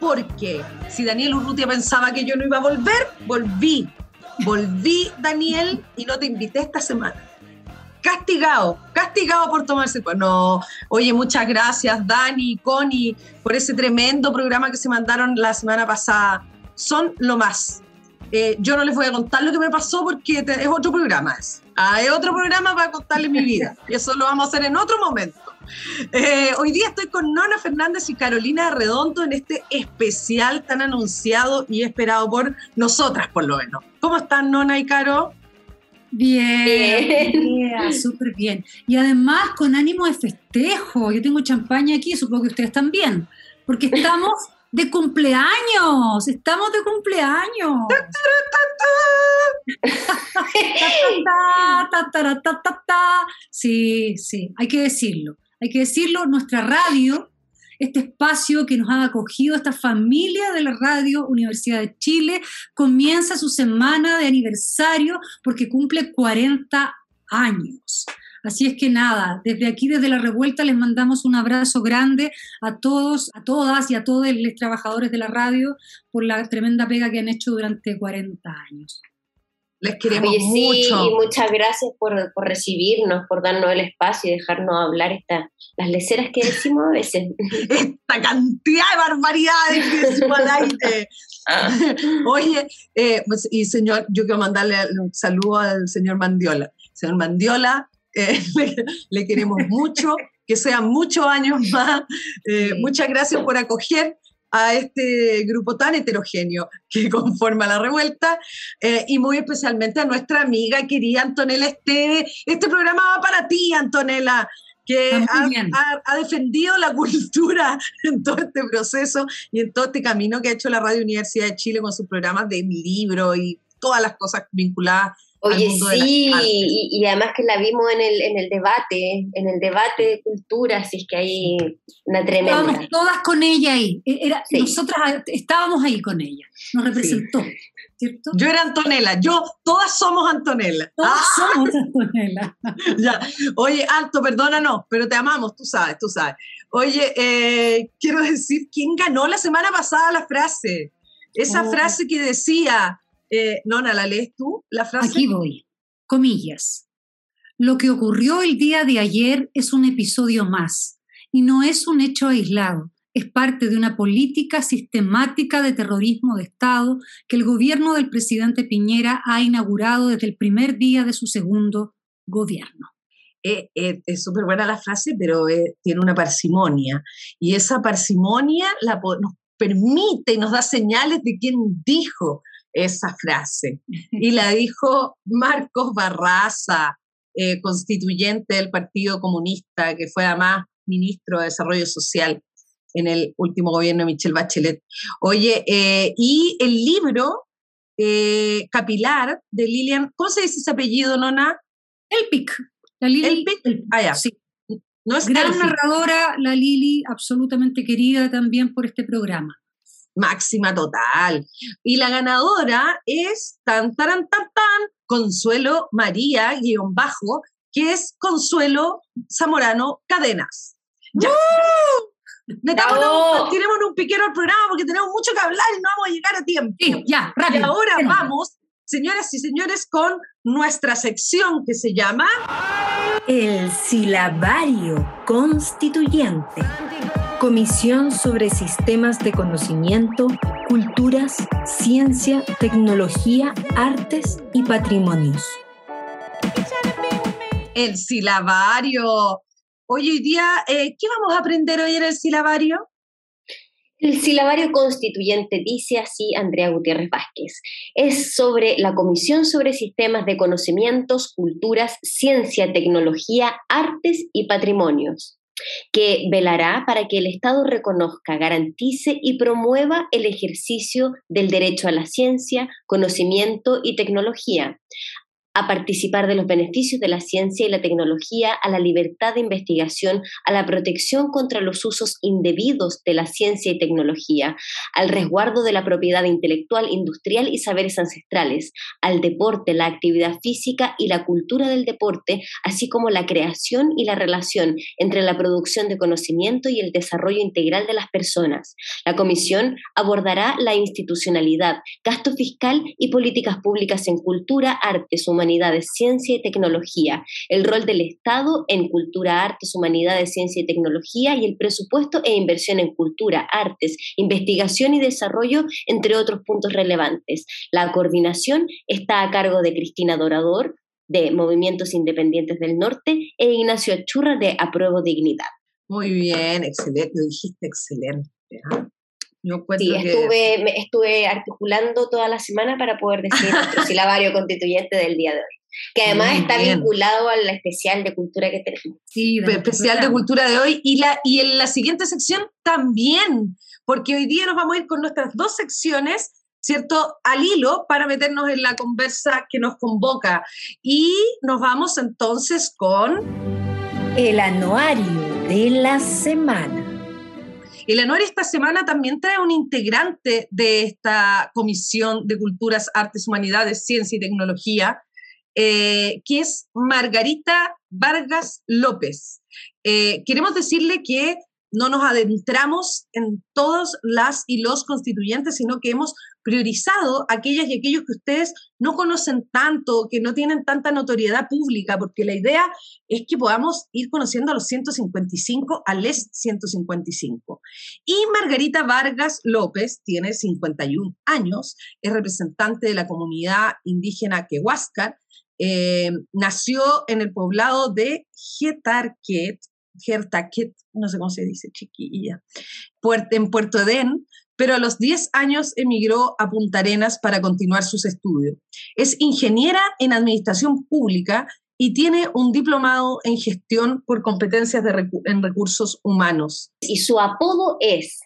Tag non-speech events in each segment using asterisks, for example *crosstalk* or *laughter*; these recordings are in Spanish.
Porque si Daniel Urrutia pensaba que yo no iba a volver, volví. Volví, Daniel, y no te invité esta semana. Castigado, castigado por tomarse. Pues no, oye, muchas gracias, Dani, Connie, por ese tremendo programa que se mandaron la semana pasada. Son lo más. Eh, yo no les voy a contar lo que me pasó porque es otro programa. Es, ah, es otro programa para contarles mi vida. *laughs* Y eso lo vamos a hacer en otro momento. Eh, hoy día estoy con Nona Fernández y Carolina Redondo en este especial tan anunciado y esperado por nosotras, por lo menos. ¿Cómo están, Nona y Caro? Bien, bien. súper bien. *laughs* Y además con ánimo de festejo. Yo tengo champaña aquí, supongo que ustedes también, porque estamos de cumpleaños, estamos de cumpleaños. sí, sí, hay que decirlo hay que decirlo, nuestra radio, este espacio que nos ha acogido, esta familia de la radio Universidad de Chile, comienza su semana de aniversario porque cumple 40 años. Así es que nada, desde aquí, desde la revuelta, les mandamos un abrazo grande a todos, a todas y a todos los trabajadores de la radio por la tremenda pega que han hecho durante 40 años. Les queremos mucho. y muchas gracias por, recibirnos, por darnos el espacio y dejarnos hablar esta, las leceras que decimos a veces. *laughs* Esta cantidad de barbaridades que decimos al aire. *laughs* Oye, eh, pues, y señor, yo quiero mandarle un saludo al señor Mandiola. Señor Mandiola, eh, *laughs* le, queremos mucho, que sean muchos años más. Eh, muchas gracias por acoger a este grupo tan heterogéneo que *laughs* conforma la revuelta eh, y muy especialmente a nuestra amiga querida Antonella Esteve. Este programa va para ti, Antonella que ha, ha, defendido la cultura *laughs* en todo este proceso y en todo este camino que ha hecho la Radio Universidad de Chile con sus programas de libro y todas las cosas vinculadas Oye, sí, y, además que la vimos en el, en el debate, en el debate de cultura, así es que hay una tremenda. Estábamos todas con ella ahí, e, era, nosotras estábamos ahí con ella, nos representó. ¿Cierto? Yo era Antonella, yo, todas somos Antonella. Todas ¡Ah! somos *laughs* Antonella. ya. Oye, Alto, perdónanos, pero te amamos, tú sabes, tú sabes. Oye, eh, quiero decir, ¿quién ganó la semana pasada la frase? Esa oh. frase que decía, eh, Nona, ¿la lees tú, la frase? Aquí voy. Comillas. Lo que ocurrió el día de ayer es un episodio más y no es un hecho aislado. Es parte de una política sistemática de terrorismo de Estado que el gobierno del presidente Piñera ha inaugurado desde el primer día de su segundo gobierno. Eh, eh, es súper buena la frase, pero tiene una parsimonia. Y esa parsimonia la, nos permite y nos da señales de quién dijo esa frase. *laughs* Y la dijo Marcos Barraza, eh, constituyente del Partido Comunista, que fue además ministro de Desarrollo Social en el último gobierno de Michelle Bachelet. Oye, eh, y el libro eh, Capilar de Lilian, ¿cómo se dice ese apellido, Nona? El PIC. La Lili. El Ah, ya. Sí. No es Gran narradora, la Lili, absolutamente querida también por este programa máxima total. Y la ganadora es tan, tan, tan, tan, Consuelo María, guion bajo, que es Consuelo Zamorano Cadenas. Ya. Metámonos, tenemos un piquero al programa porque tenemos mucho que hablar y no vamos a llegar a tiempo. ya, rápido. Y ahora vamos, señoras y señores, con nuestra sección que se llama El silabario constituyente. Comisión sobre Sistemas de Conocimiento, Culturas, Ciencia, Tecnología, Artes y Patrimonios. El silabario. Hoy, hoy día, eh, ¿qué vamos a aprender hoy en el silabario? El silabario constituyente dice así Andrea Gutiérrez Vázquez. Es sobre la Comisión sobre Sistemas de Conocimientos, Culturas, Ciencia, Tecnología, Artes y Patrimonios. Que velará para que el Estado reconozca, garantice y promueva el ejercicio del derecho a la ciencia, conocimiento y tecnología, a participar de los beneficios de la ciencia y la tecnología, a la libertad de investigación, a la protección contra los usos indebidos de la ciencia y tecnología, al resguardo de la propiedad intelectual, industrial y saberes ancestrales, al deporte, la actividad física y la cultura del deporte, así como la creación y la relación entre la producción de conocimiento y el desarrollo integral de las personas. La Comisión abordará la institucionalidad, gasto fiscal y políticas públicas en cultura, artes, humanidades, humanidades, ciencia y tecnología, el rol del Estado en cultura, artes, humanidades, ciencia y tecnología y el presupuesto e inversión en cultura, artes, investigación y desarrollo, entre otros puntos relevantes. La coordinación está a cargo de Cristina Dorador, de Movimientos Independientes del Norte, e Ignacio Achurra, de Apruebo Dignidad. Muy bien, excelente, lo dijiste excelente. ¿Ah? sí, estuve, me, estuve articulando toda la semana para poder decir nuestro silabario constituyente del día de hoy. Que además está vinculado al especial de cultura que tenemos. Sí, especial de cultura de hoy. Y, la, y en la siguiente sección también, porque hoy día nos vamos a ir con nuestras dos secciones ¿cierto? Al hilo para meternos en la conversa que nos convoca. Y nos vamos entonces con... El anuario de la semana. El anuario esta semana también trae un integrante de esta Comisión de Culturas, Artes, Humanidades, Ciencia y Tecnología, eh, que es Margarita Vargas López. Eh, queremos decirle que no nos adentramos en todas las y los constituyentes, sino que hemos priorizado aquellas y aquellos que ustedes no conocen tanto, que no tienen tanta notoriedad pública, porque la idea es que podamos ir conociendo a los 155, a les 155. Y Margarita Vargas López tiene 51 años, es representante de la comunidad indígena Quehuáscar, eh, nació en el poblado de Getarquet, Gertaquet, no sé cómo se dice, chiquilla, en Puerto Edén, pero a los 10 años emigró a Punta Arenas para continuar sus estudios. Es ingeniera en administración pública y tiene un diplomado en gestión por competencias de en recursos humanos. Y su apodo es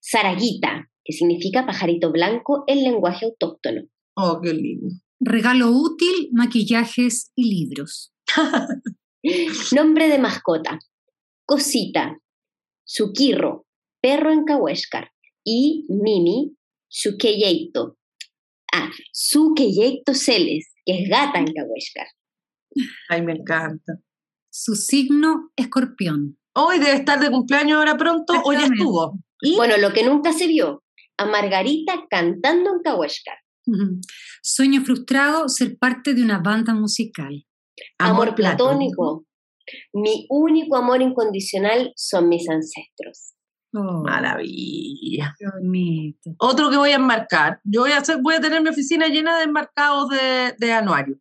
Saraguita, que significa pajarito blanco en lenguaje autóctono. Oh, qué lindo. Regalo útil, maquillajes y libros. *laughs* Nombre de mascota. Cosita, Suquirro, perro en Cahuéscar y Mimi Sukeyeito. Ah, Sukeyeito Celes, que es gata en Cahuéscar. Ay, me encanta. Su signo, escorpión. Hoy debe estar de cumpleaños ahora pronto, hoy ya estuvo. Bueno, lo que nunca se vio, a Margarita cantando en Cahuéscar. Sueño frustrado, ser parte de una banda musical. Amor, platónico. Mi único amor incondicional son mis ancestros. Oh, Maravilla. Otro que voy a enmarcar. Yo voy a, hacer, voy a tener mi oficina llena de enmarcados de, de anuario.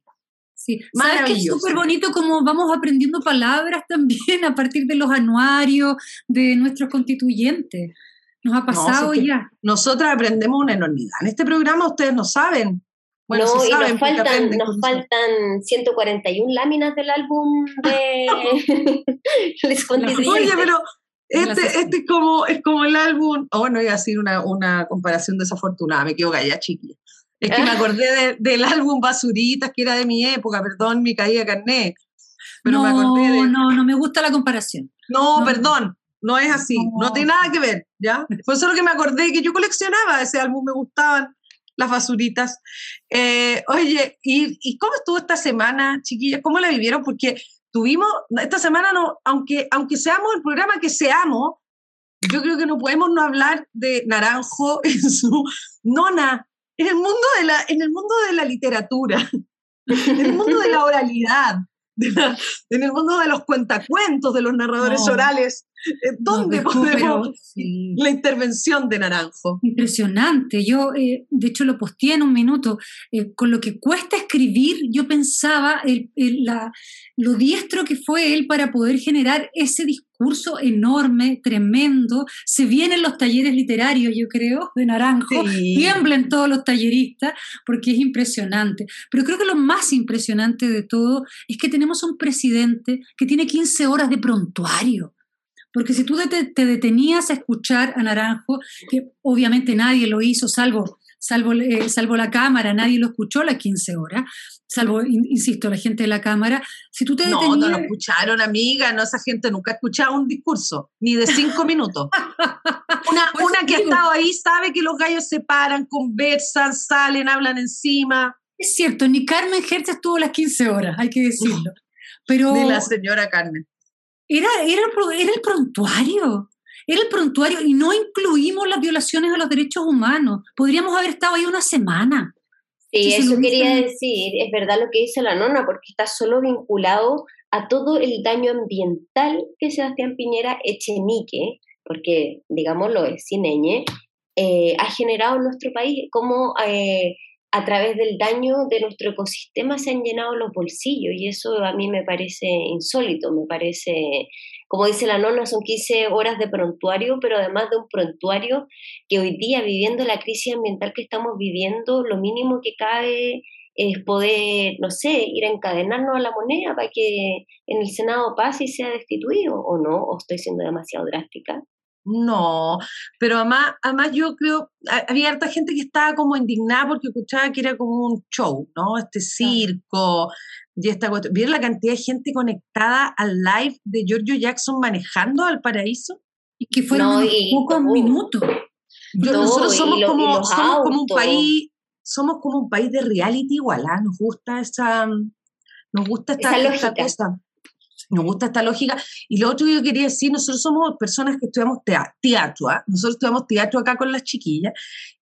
Sí, sabes que es súper bonito como vamos aprendiendo palabras *laughs* también a partir de los anuarios de nuestros constituyentes. Nos ha pasado ya. Nosotras aprendemos una enormidad. En este programa ustedes no saben. Bueno, no, y nos faltan, nos faltan 141 láminas del álbum de *laughs* *laughs* Les Oye, pero este, este es, como, es como el álbum, oh, no iba a decir una, una comparación desafortunada, me quedo callada, chiquilla. Es que me *laughs* acordé del álbum Basuritas, que era de mi época, perdón, mi caída. Pero no, me acordé de... no, no me gusta la comparación. No, perdón, no es así, no. tiene nada que ver, ¿ya? Fue solo que me acordé que yo coleccionaba ese álbum, me gustaban las basuritas. Eh, oye, ¿y, ¿y, cómo estuvo esta semana, chiquillas? ¿Cómo la vivieron? Porque tuvimos, esta semana, no, aunque, aunque seamos el programa que seamos, yo creo que no podemos no hablar de Naranjo *laughs* en su nona, en el mundo de la, en el mundo de la literatura, en el mundo de la oralidad, en el mundo de los cuentacuentos, de los narradores orales, ¿dónde podemos la intervención de Naranjo? Impresionante. Yo, eh, de hecho, lo posteé en un minuto. Eh, con lo que cuesta escribir, yo pensaba lo diestro que fue él para poder generar ese discurso enorme, tremendo. Se vienen los talleres literarios, yo creo, de Naranjo. Tiemblen todos los talleristas porque es impresionante. Pero creo que lo más impresionante de todo es que tenemos un presidente que tiene 15 horas de prontuario Porque si tú te, te, detenías a escuchar a Naranjo, que obviamente nadie lo hizo, salvo, salvo, eh, salvo la cámara, nadie lo escuchó las 15 horas, salvo, insisto, la gente de la cámara, si tú te No, detenías... no lo escucharon, amiga, no, esa gente nunca ha escuchado un discurso, ni de cinco minutos. *laughs* Una, una que ha estado ahí sabe que los gallos se paran, conversan, salen, hablan encima. Es cierto, ni Carmen Hertz estuvo las 15 horas, hay que decirlo. Pero Ni la señora Carmen. era, era, era el prontuario, era el prontuario y no incluimos las violaciones a los derechos humanos. Podríamos haber estado ahí una semana. Sí, eso quería decir, es verdad lo que dice la nona, porque está solo vinculado a todo el daño ambiental que Sebastián Piñera Echenique, porque digámoslo es cineñe, eh, ha generado en nuestro país, como eh, a través del daño de nuestro ecosistema se han llenado los bolsillos, y eso a mí me parece insólito, me parece, como dice la nona, son 15 horas de prontuario, pero además de un prontuario que hoy día, viviendo la crisis ambiental que estamos viviendo, lo mínimo que cabe es poder, no sé, ir a encadenarnos a la moneda para que en el Senado pase y sea destituido, o no, o estoy siendo demasiado drástica. No, pero además, además yo creo, ha- había harta gente que estaba como indignada porque escuchaba que era como un show, ¿no? Este circo y esta. ¿Vieron la cantidad de gente conectada al live de Giorgio Jackson manejando al paraíso? Y que fueron No, unos y- pocos no. minutos. Yo- No, nosotros somos, lo- como, somos como un país, somos como un país de reality igual, ¿ah? Nos gusta esa, nos gusta esta, esta lógica. cosa. Nos gusta esta lógica. Y lo otro que yo quería decir, nosotros somos personas que estudiamos tea- teatro, ¿ah? Nosotros estudiamos teatro acá con las chiquillas.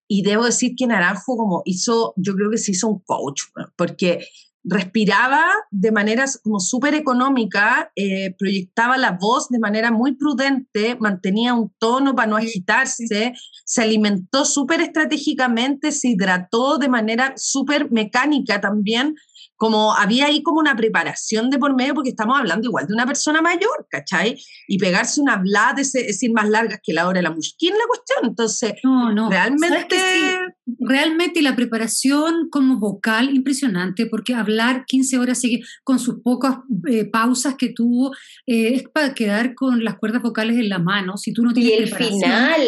Y debo decir que Naranjo como hizo, yo creo que se hizo un coach, porque respiraba de manera como súper económica, eh, proyectaba la voz de manera muy prudente, mantenía un tono para no agitarse, se alimentó súper estratégicamente, se hidrató de manera súper mecánica también, como había ahí como una preparación de por medio, porque estamos hablando igual de una persona mayor, ¿cachai? Y pegarse una blada, es decir, más largas que la hora de la musquín, la cuestión. Entonces, No, no. ¿Sabes realmente... sí? Realmente y la preparación como vocal impresionante, porque hablar 15 horas con sus pocas eh, pausas que tuvo eh, es para quedar con las cuerdas vocales en la mano. Si tú no Y tienes el preparación. final,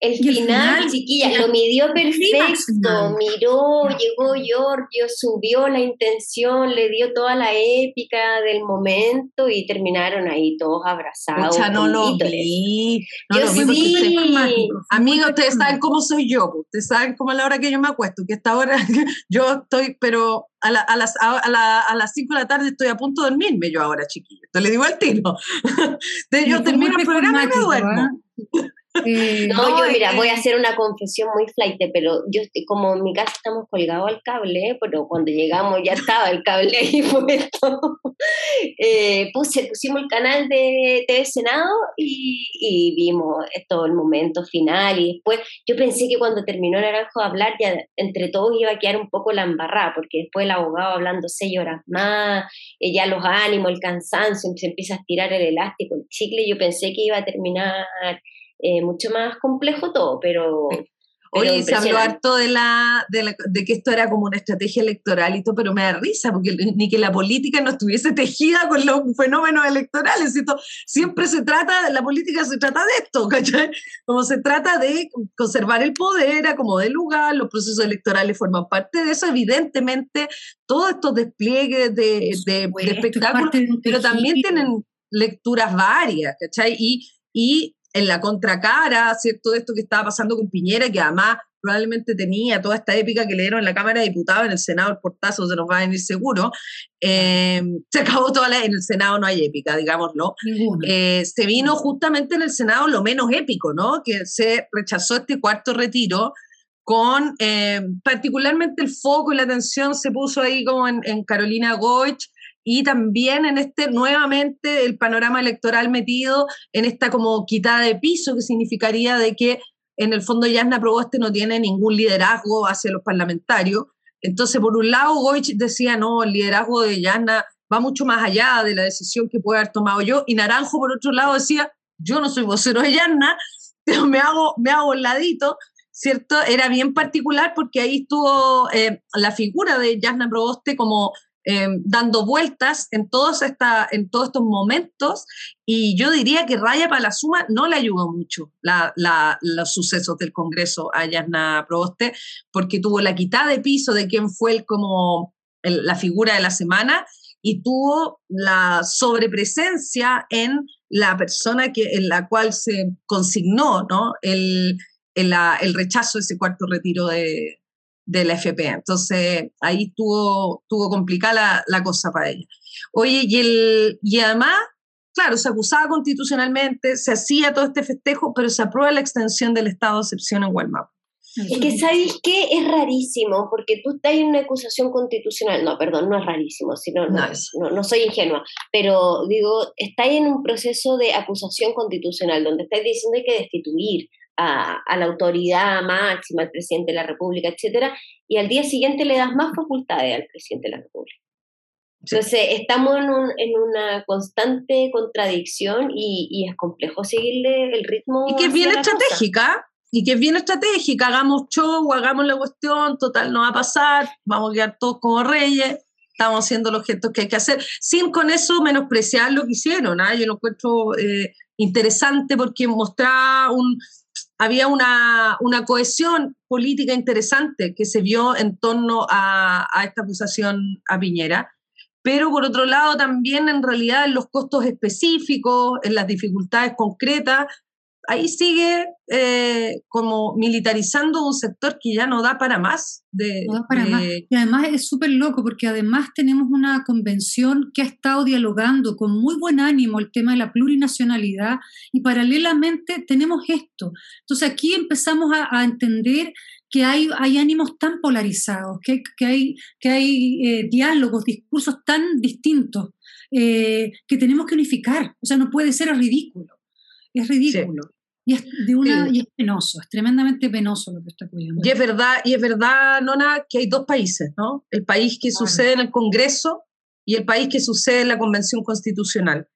el final, final, chiquilla, lo midió perfecto, miró, llegó Giorgio, subió la intención, le dio toda la épica del momento y terminaron ahí todos abrazados. Pucha, no lo vi. No Yo lo vi sí. usted- Amiga, ustedes saben cómo soy yo, ustedes saben cómo a la hora que yo me acuesto, que esta hora *laughs* yo estoy, pero a, la- a las, a, la- a las 5 de la tarde estoy a punto de dormirme yo ahora, chiquillo. Te le digo al tiro. *laughs* Yo termino el programa y me duermo. ¿ah? Eh, *laughs* No, yo mira, voy a hacer una confesión muy flight, pero yo como en mi casa estamos colgados al cable, pero cuando llegamos ya estaba el cable ahí *laughs* puesto. Eh, puse, pusimos el canal de TV Senado y, y vimos todo el momento final y después yo pensé que cuando terminó Naranjo de hablar ya entre todos iba a quedar un poco la embarrada, porque después el abogado hablando seis horas más, eh, ya los ánimos, el cansancio, se empieza a estirar el elástico, el chicle, yo pensé que iba a terminar eh, mucho más complejo todo, pero... Oye, se habló harto de, la, de, la- de que esto era como una estrategia electoral y todo, pero me da risa, porque ni que la política no estuviese tejida con los fenómenos electorales. Esto, siempre se trata, la política se trata de esto, ¿cachai? Como se trata de conservar el poder, acomodar lugar, los procesos electorales forman parte de eso, evidentemente, todos estos despliegues de, de, de espectáculos pero también tienen lecturas varias, ¿cachai? Y, y en la contracara, ¿cierto? De esto que estaba pasando con Piñera, que además probablemente tenía toda esta épica que le dieron en la Cámara de Diputados, en el Senado el portazo se nos va a venir seguro, eh, se acabó toda la, en el Senado no hay épica, digámoslo, eh, se vino justamente en el Senado lo menos épico, ¿no? Que se rechazó este cuarto retiro con eh, particularmente el foco y la atención se puso ahí como en, en Carolina Goich y también en este nuevamente el panorama electoral metido en esta como quitada de piso que significaría de que en el fondo Yasna Proboste no tiene ningún liderazgo hacia los parlamentarios. Entonces, por un lado, Goich decía, no, el liderazgo de Yasna va mucho más allá de la decisión que puede haber tomado yo. Y Naranjo, por otro lado, decía, yo no soy vocero de Yasna, *laughs* pero me hago, me hago un ladito, ¿cierto? Era bien particular porque ahí estuvo eh, la figura de Yasna Proboste como em, dando vueltas en todos, esta, en todos estos momentos y yo diría que Raya Palazuma no le ayudó mucho los sucesos del Congreso a Yasna Proboste porque tuvo la quitada de piso de quién fue el, como la figura de la semana y tuvo la sobrepresencia en la persona que, en la cual se consignó ¿no? el, el, rechazo de ese cuarto retiro de, de, la FP. Entonces ahí tuvo, tuvo complicada la, cosa para ella. Oye, y, el, y además, claro, se acusaba constitucionalmente, se hacía todo este festejo, pero se aprueba la extensión del estado de excepción en Guaymapa. Es que, ¿sabéis qué? Es rarísimo, porque tú estás en una acusación constitucional. No, perdón, no es rarísimo, sino, no, no, no, soy ingenua, pero digo, estáis en un proceso de acusación constitucional donde estáis diciendo que hay que destituir a, a, la autoridad máxima, al presidente de la República, etcétera, y al día siguiente le das más facultades al presidente de la República. Entonces, estamos en, un, en, una constante contradicción y, y, es complejo seguirle el ritmo. Y que es bien estratégica, y que es bien estratégica, hagamos show, hagamos la cuestión, total, no va a pasar, vamos a quedar todos como reyes, estamos haciendo los gestos que hay que hacer, sin con eso menospreciar lo que hicieron. ¿ah? Yo lo encuentro eh, interesante porque mostraba un, había una, una, cohesión política interesante que se vio en torno a, a esta acusación a Piñera. Pero por otro lado también en realidad en los costos específicos, en las dificultades concretas, ahí sigue eh, como militarizando un sector que ya no da para más. De, no da para más. Y además es súper loco porque además tenemos una convención que ha estado dialogando con muy buen ánimo el tema de la plurinacionalidad y paralelamente tenemos esto. Entonces aquí empezamos a, entender que hay, hay ánimos tan polarizados, que, que hay, que hay eh, diálogos, discursos tan distintos eh, que tenemos que unificar. O sea, no puede ser ridículo. Es ridículo. Y es, de una, y es penoso, es tremendamente penoso lo que está ocurriendo. Y es verdad, y es verdad, Nona, que hay dos países, ¿no? El país que sucede en el Congreso y el país que sucede en la Convención Constitucional.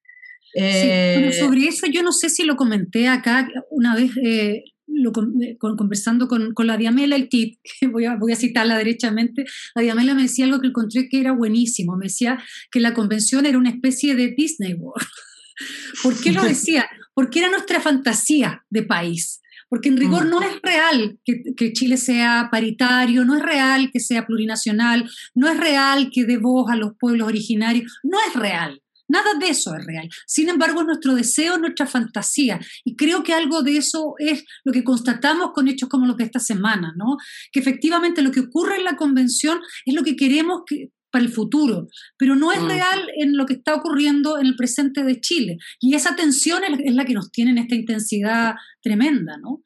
Eh, sobre eso yo no sé si lo comenté acá una vez eh, lo, eh, conversando con, con, la Diamela, el tip, *laughs* voy a, voy a citarla derechamente, la Diamela me decía algo que encontré que era buenísimo, me decía que la convención era una especie de Disney World. *laughs* ¿Por qué lo *laughs* decía? Porque era nuestra fantasía de país. Porque en rigor mm. no es real que, Chile sea paritario, no es real que sea plurinacional, no es real que dé voz a los pueblos originarios, no es real. Nada de eso es real. Sin embargo, es nuestro deseo, nuestra fantasía. Y creo que algo de eso es lo que constatamos con hechos como los de esta semana, ¿no? Que efectivamente lo que ocurre en la convención es lo que queremos que, para el futuro, pero no es mm. real en lo que está ocurriendo en el presente de Chile. Y esa tensión es, la que nos tiene en esta intensidad tremenda, ¿no?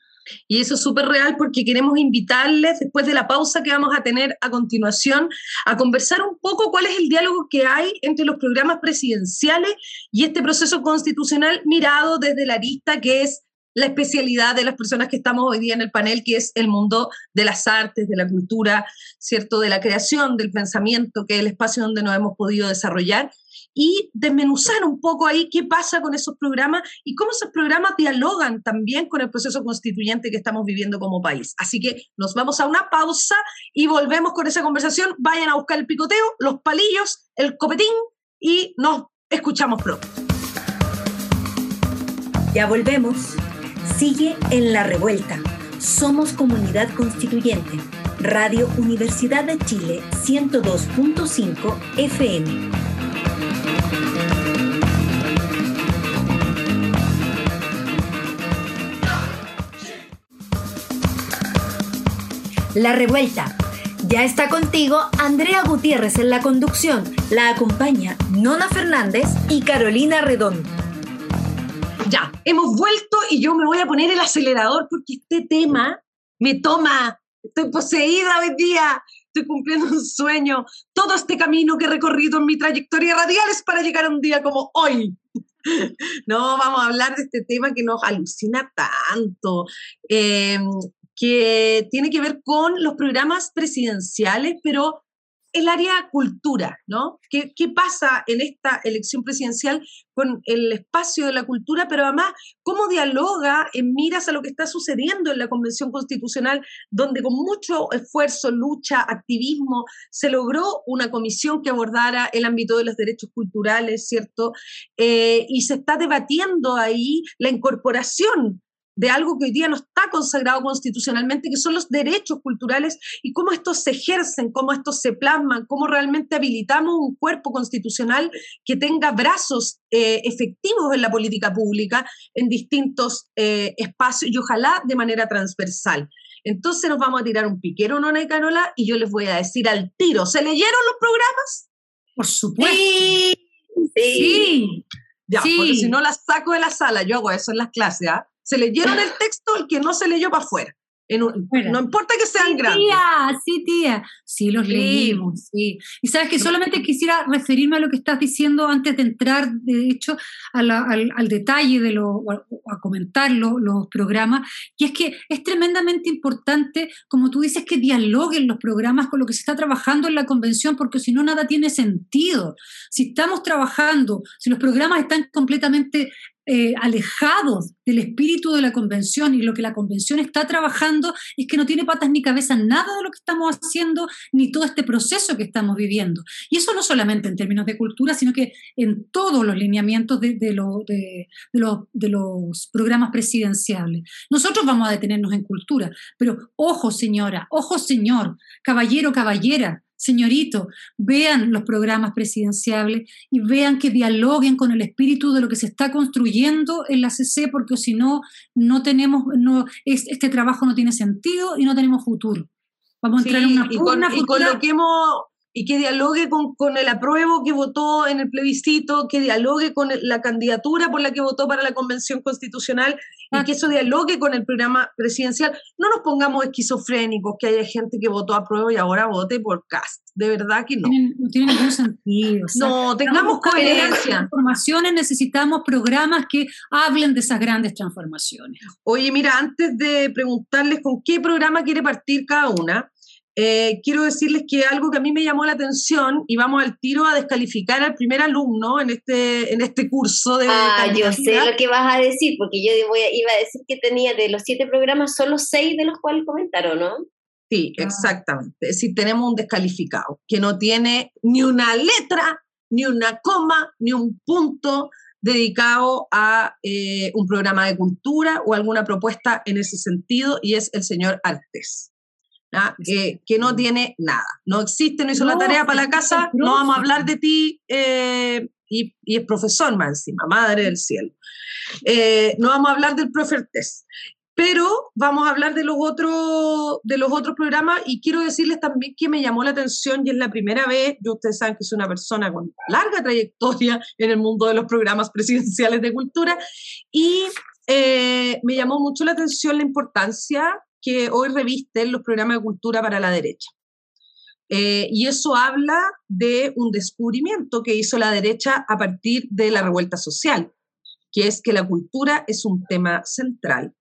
Y eso es súper real porque queremos invitarles, después de la pausa que vamos a tener a continuación, a conversar un poco cuál es el diálogo que hay entre los programas presidenciales y este proceso constitucional mirado desde la arista que es la especialidad de las personas que estamos hoy día en el panel, que es el mundo de las artes, de la cultura, ¿cierto? De la creación, del pensamiento, que es el espacio donde nos hemos podido desarrollar, y desmenuzar un poco ahí qué pasa con esos programas y cómo esos programas dialogan también con el proceso constituyente que estamos viviendo como país. Así que nos vamos a una pausa y volvemos con esa conversación. Vayan a buscar el picoteo, los palillos, el copetín y nos escuchamos pronto. Ya volvemos. Sigue en la revuelta. Somos comunidad constituyente. Radio Universidad de Chile 102.5 FM. La revuelta. Ya está contigo Andrea Gutiérrez en la conducción. La acompaña Nona Fernández y Carolina Redondo ya, hemos vuelto y yo me voy a poner el acelerador porque este tema me toma, estoy poseída hoy día, estoy cumpliendo un sueño. Todo este camino que he recorrido en mi trayectoria radial es para llegar a un día como hoy. *laughs* No, vamos a hablar de este tema que nos alucina tanto, em, que tiene que ver con los programas presidenciales, pero el área cultura, ¿no? ¿Qué, ¿Qué, pasa en esta elección presidencial con el espacio de la cultura, pero además cómo dialoga en miras a lo que está sucediendo en la Convención Constitucional, donde con mucho esfuerzo, lucha, activismo, se logró una comisión que abordara el ámbito de los derechos culturales, ¿cierto? Eh, y se está debatiendo ahí la incorporación de algo que hoy día no está consagrado constitucionalmente, que son los derechos culturales y cómo estos se ejercen, cómo estos se plasman, cómo realmente habilitamos un cuerpo constitucional que tenga brazos eh, efectivos en la política pública en distintos eh, espacios y ojalá de manera transversal. Entonces nos vamos a tirar un piquero, ¿no, Canola? Y yo les voy a decir al tiro, ¿se leyeron los programas? Por supuesto. Sí. Sí. Ya, Sí. porque si no las saco de la sala, yo hago eso en las clases, ¿ah? Se leyeron el texto, el que no se leyó para afuera. En un- Fuera. no importa que sean Sí, grandes. tía, sí, tía. Sí, los Sí. leímos, sí. Y sabes que solamente quisiera referirme a lo que estás diciendo antes de entrar, de hecho, a la- al, al detalle de lo, o a, a comentar lo- los programas, y es que es tremendamente importante, como tú dices, que dialoguen los programas con lo que se está trabajando en la convención, porque si no, nada tiene sentido. Si estamos trabajando, si los programas están completamente eh, alejados del espíritu de la convención y lo que la convención está trabajando es que no tiene patas ni cabeza nada de lo que estamos haciendo ni todo este proceso que estamos viviendo. Y eso no solamente en términos de cultura, sino que en todos los lineamientos de, de lo- de- los- los programas presidenciales. Nosotros vamos a detenernos en cultura, pero ojo señora, ojo señor, caballero, caballera, señorito, vean los programas presidenciales y vean que dialoguen con el espíritu de lo que se está construyendo en la CC, porque si no, no tenemos, no, es- este trabajo no tiene sentido y no tenemos futuro. Vamos a entrar en una y, con, y futura- lo que hemos y que dialogue con, con el apruebo que votó en el plebiscito, que dialogue con la candidatura por la que votó para la convención constitucional y que eso dialogue con el programa presidencial. No nos pongamos esquizofrénicos, que haya gente que votó apruebo y ahora vote por cast. De verdad que no. tienen- no tiene ningún sentido. o sea, No, tengamos coherencia. transformaciones, necesitamos programas que hablen de esas grandes transformaciones. Oye, mira, antes de preguntarles con qué programa quiere partir cada una, eh, quiero decirles que algo que a mí me llamó la atención y vamos al tiro a descalificar al primer alumno en este, en este curso de Ah, yo sé lo que vas a decir, porque yo voy a- iba a decir que tenía de los siete programas, solo seis de los cuales comentaron, ¿no? Sí, Ah. exactamente. Es decir, tenemos un descalificado que no tiene ni una letra, ni una coma, ni un punto dedicado a eh, un programa de cultura o alguna propuesta en ese sentido, y es el señor Artés. ¿Ah? Que, que no tiene nada, no existe, no hizo la tarea para la casa, no vamos a hablar de ti, eh, y, y es profesor más encima, madre del cielo. Eh, no vamos a hablar del profe Artés, pero vamos a hablar de los otros de los otros programas y quiero decirles también que me llamó la atención y es la primera vez, yo ustedes saben que soy una persona con larga trayectoria en el mundo de los programas presidenciales de cultura y eh, me llamó mucho la atención la importancia que hoy revisten los programas de cultura para la derecha. Eh, y eso habla de un descubrimiento que hizo la derecha a partir de la revuelta social, que es que la cultura es un tema central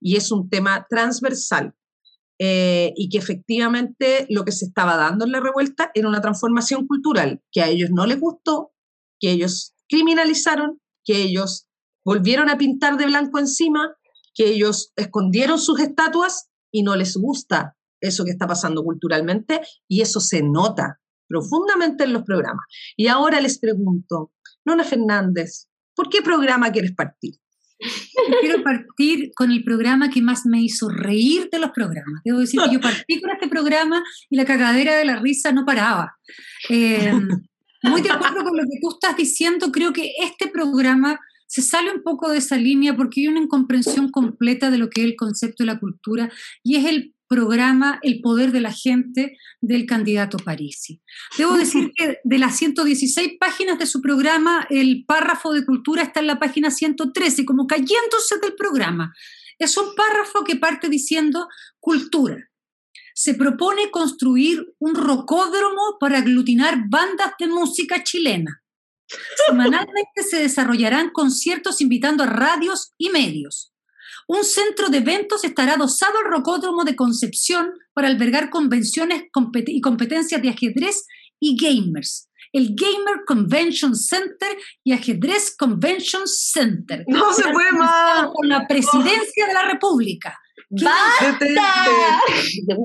y es un tema transversal. eh, y que efectivamente lo que se estaba dando en la revuelta era una transformación cultural que a ellos no les gustó, que ellos criminalizaron, que ellos volvieron a pintar de blanco encima, que ellos escondieron sus estatuas y no les gusta eso que está pasando culturalmente y eso se nota profundamente en los programas. Y ahora les pregunto, Nona Fernández, ¿por qué programa quieres partir? Quiero partir con el programa que más me hizo reír de los programas. Debo decir que yo *laughs* partí con este programa y la cagadera de la risa no paraba. Eh, muy de acuerdo con lo que tú estás diciendo, creo que este programa se sale un poco de esa línea porque hay una incomprensión completa de lo que es el concepto de la cultura y es el programa El poder de la gente del candidato Parisi. Debo decir que de las 116 páginas de su programa, el párrafo de cultura está en la página 113, como cayéndose del programa. Es un párrafo que parte diciendo cultura. Se propone construir un rocódromo para aglutinar bandas de música chilena. Semanalmente se desarrollarán conciertos invitando a radios y medios. un centro de eventos estará adosado al Rocódromo de Concepción para albergar convenciones y competencias de ajedrez y gamers. El Gamer Convention Center y Ajedrez Convention Center. No se puede más. Con la presidencia de la República. ¡Basta!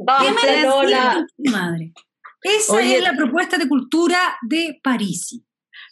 ¡Basta, madre! Esa es la propuesta de cultura de París.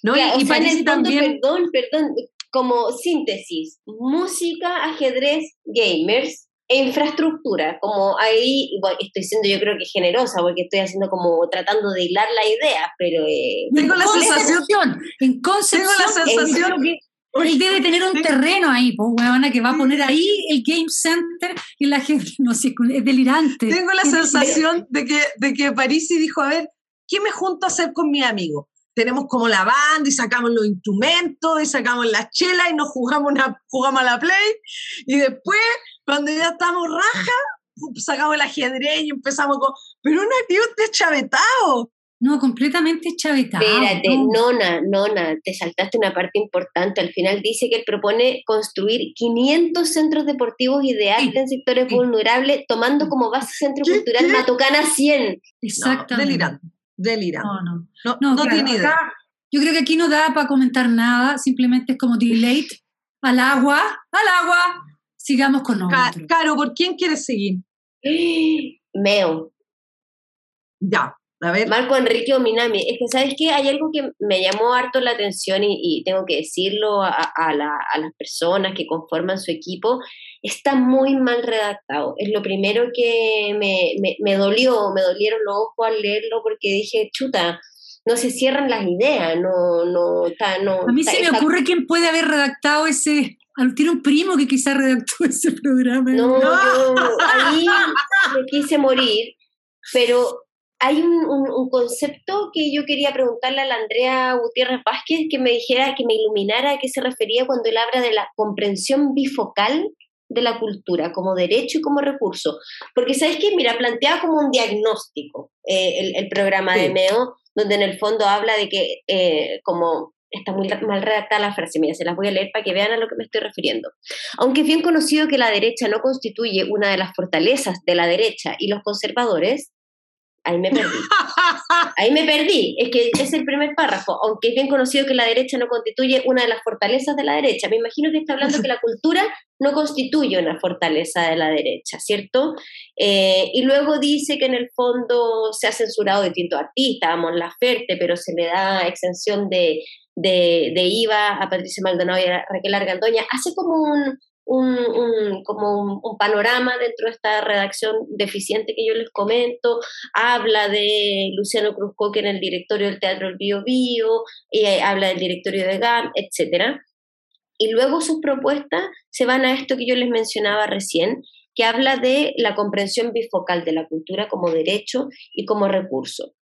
No, y, París también... Perdón, perdón, como síntesis, música, ajedrez, gamers e infraestructura, como ahí, estoy siendo yo creo que generosa, porque estoy haciendo como tratando de hilar la idea, pero... Eh, tengo la sensación, en Concepción, tengo la sensación que él debe tener un terreno ahí, pues, huevona, que va a poner ahí el Game Center y la gente, *laughs* no sé, es delirante. Tengo la sensación de que, de que Parisi dijo, a ver, ¿qué me junto a hacer con mi amigo? Tenemos como la banda y sacamos los instrumentos y sacamos las chelas y nos jugamos, una, jugamos a la play y después cuando ya estamos raja sacamos el ajedrez y empezamos con pero una tío te chavetado no, completamente chavetado. Espérate, nona, nona, te saltaste una parte importante. Al final dice que él propone construir 500 centros deportivos ideales en sectores vulnerables, tomando como base centro cultural Matucana 100. Exactamente. delirante delirante. No, no. No, no, tiene idea. yo creo que aquí no da para comentar nada, simplemente es como delete al agua, al agua, sigamos con nosotros. Caro, ¿por quién quieres seguir? Meo. Ya, a ver. Marco Enrique Ominami. Es que, ¿sabes qué? Hay algo que me llamó harto la atención y, tengo que decirlo a, a, las personas que conforman su equipo. Está muy mal redactado. Es lo primero que me, me, dolió, me dolieron los ojos al leerlo porque dije, chuta, no se cierran las ideas, no, no, está, no. A mí se me ocurre quién puede haber redactado ese, tiene un primo que quizá redactó *laughs* ese programa. No, *laughs* no, ahí me quise morir, pero hay un, concepto que yo quería preguntarle a la Andrea Gutiérrez Vázquez que me dijera, que me iluminara a qué se refería cuando él habla de la comprensión bifocal de la cultura como derecho y como recurso. Porque, ¿sabes qué? Mira, planteaba como un diagnóstico eh, el, programa de MEO, donde en el fondo habla de que, eh, como está muy mal redactada la frase, mira, se las voy a leer para que vean a lo que me estoy refiriendo. Aunque es bien conocido que la derecha no constituye una de las fortalezas de la derecha y los conservadores, ahí me perdí. Ahí me perdí. Es que es el primer párrafo. Aunque es bien conocido que la derecha no constituye una de las fortalezas de la derecha. Me imagino que está hablando que la cultura no constituye una fortaleza de la derecha, ¿cierto? Eh, y luego dice que en el fondo se ha censurado distintos artistas, a Mon Laferte, pero se le da exención de, de, de IVA a Patricia Maldonado y a Raquel Argandoña. Hace como un, un, como un, panorama dentro de esta redacción deficiente que yo les comento, habla de Luciano Cruzco en el directorio del Teatro El Bio Bio, eh, habla del directorio de GAM, etc. Y luego sus propuestas se van a esto que yo les mencionaba recién, que habla de la comprensión bifocal de la cultura como derecho y como recurso.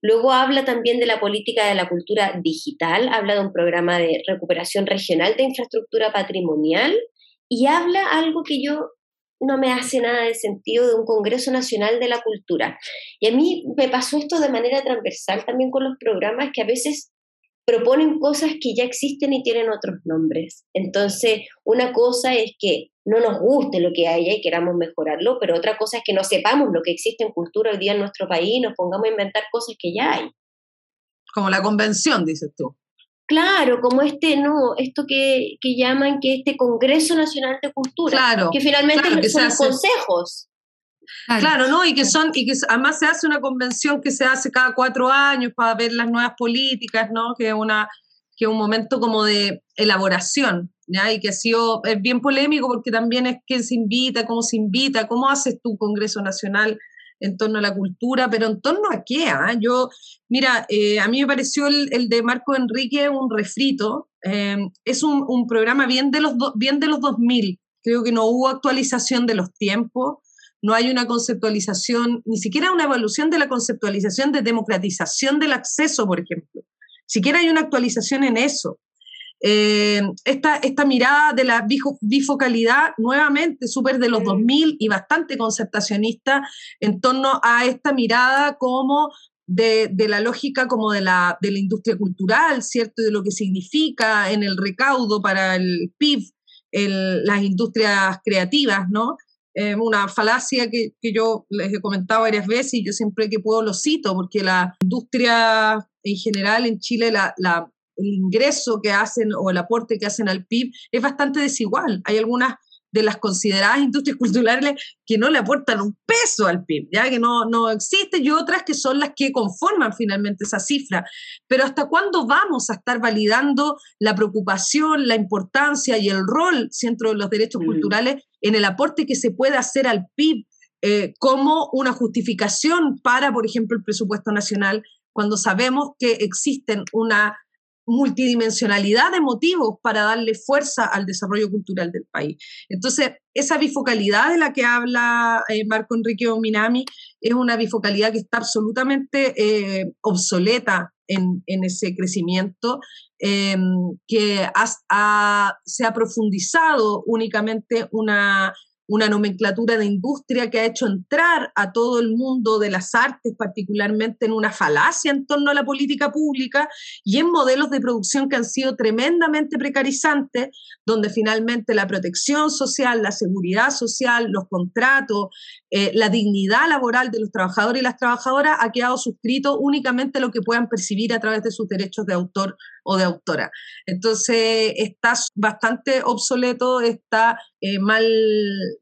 Luego habla también de la política de la cultura digital, habla de un programa de recuperación regional de infraestructura patrimonial y habla algo que yo no me hace nada de sentido de un Congreso Nacional de la Cultura. Y a mí me pasó esto de manera transversal también con los programas que a veces proponen cosas que ya existen y tienen otros nombres. Entonces, una cosa es que no nos guste lo que haya y queramos mejorarlo, pero otra cosa es que no sepamos lo que existe en cultura hoy día en nuestro país y nos pongamos a inventar cosas que ya hay. Como la convención, dices tú. Claro, como este, no, esto que, que llaman que este Congreso Nacional de Cultura, que finalmente son consejos. Claro. ¿no? Y que son, y que además se hace una convención que se hace cada cuatro años para ver las nuevas políticas, ¿no? Que es una, que un momento como de elaboración, ¿ya? Y que ha sido, es bien polémico porque también es quién se invita, cómo se invita, cómo haces tu Congreso Nacional en torno a la cultura, pero en torno a qué, ¿ah? Yo, mira, eh, a mí me pareció el, de Marco Enrique un refrito, em, es un, programa bien de, los bien de los 2000, creo que no hubo actualización de los tiempos, no hay una conceptualización, ni siquiera una evolución de la conceptualización de democratización del acceso, por ejemplo. Siquiera hay una actualización en eso. Eh, esta, esta, mirada de la bifocalidad, nuevamente súper de los 2000 y bastante concertacionista en torno a esta mirada como de, de, la lógica como de la, de la industria cultural, ¿cierto? De lo que significa en el recaudo para el PIB las industrias creativas, ¿no? una falacia que, que, yo les he comentado varias veces y yo siempre que puedo lo cito, porque la industria en general en Chile, la, la, el ingreso que hacen o el aporte que hacen al PIB es bastante desigual. Hay algunas de las consideradas industrias *laughs* culturales que no le aportan un peso al PIB, ya que no, no existen, y otras que son las que conforman finalmente esa cifra. Pero ¿hasta cuándo vamos a estar validando la preocupación, la importancia y el rol centro de los derechos mm. culturales en el aporte que se puede hacer al PIB eh, como una justificación para, por ejemplo, el presupuesto nacional, cuando sabemos que existen una multidimensionalidad de motivos para darle fuerza al desarrollo cultural del país. Entonces, esa bifocalidad de la que habla eh, Marco Enrique Ominami es una bifocalidad que está absolutamente eh, obsoleta en, ese crecimiento, em, que se ha profundizado únicamente una una nomenclatura de industria que ha hecho entrar a todo el mundo de las artes, particularmente en una falacia en torno a la política pública y en modelos de producción que han sido tremendamente precarizantes, donde finalmente la protección social, la seguridad social, los contratos, eh, la dignidad laboral de los trabajadores y las trabajadoras ha quedado suscrito únicamente lo que puedan percibir a través de sus derechos de autor o de autora. Entonces está bastante obsoleto, está eh, mal,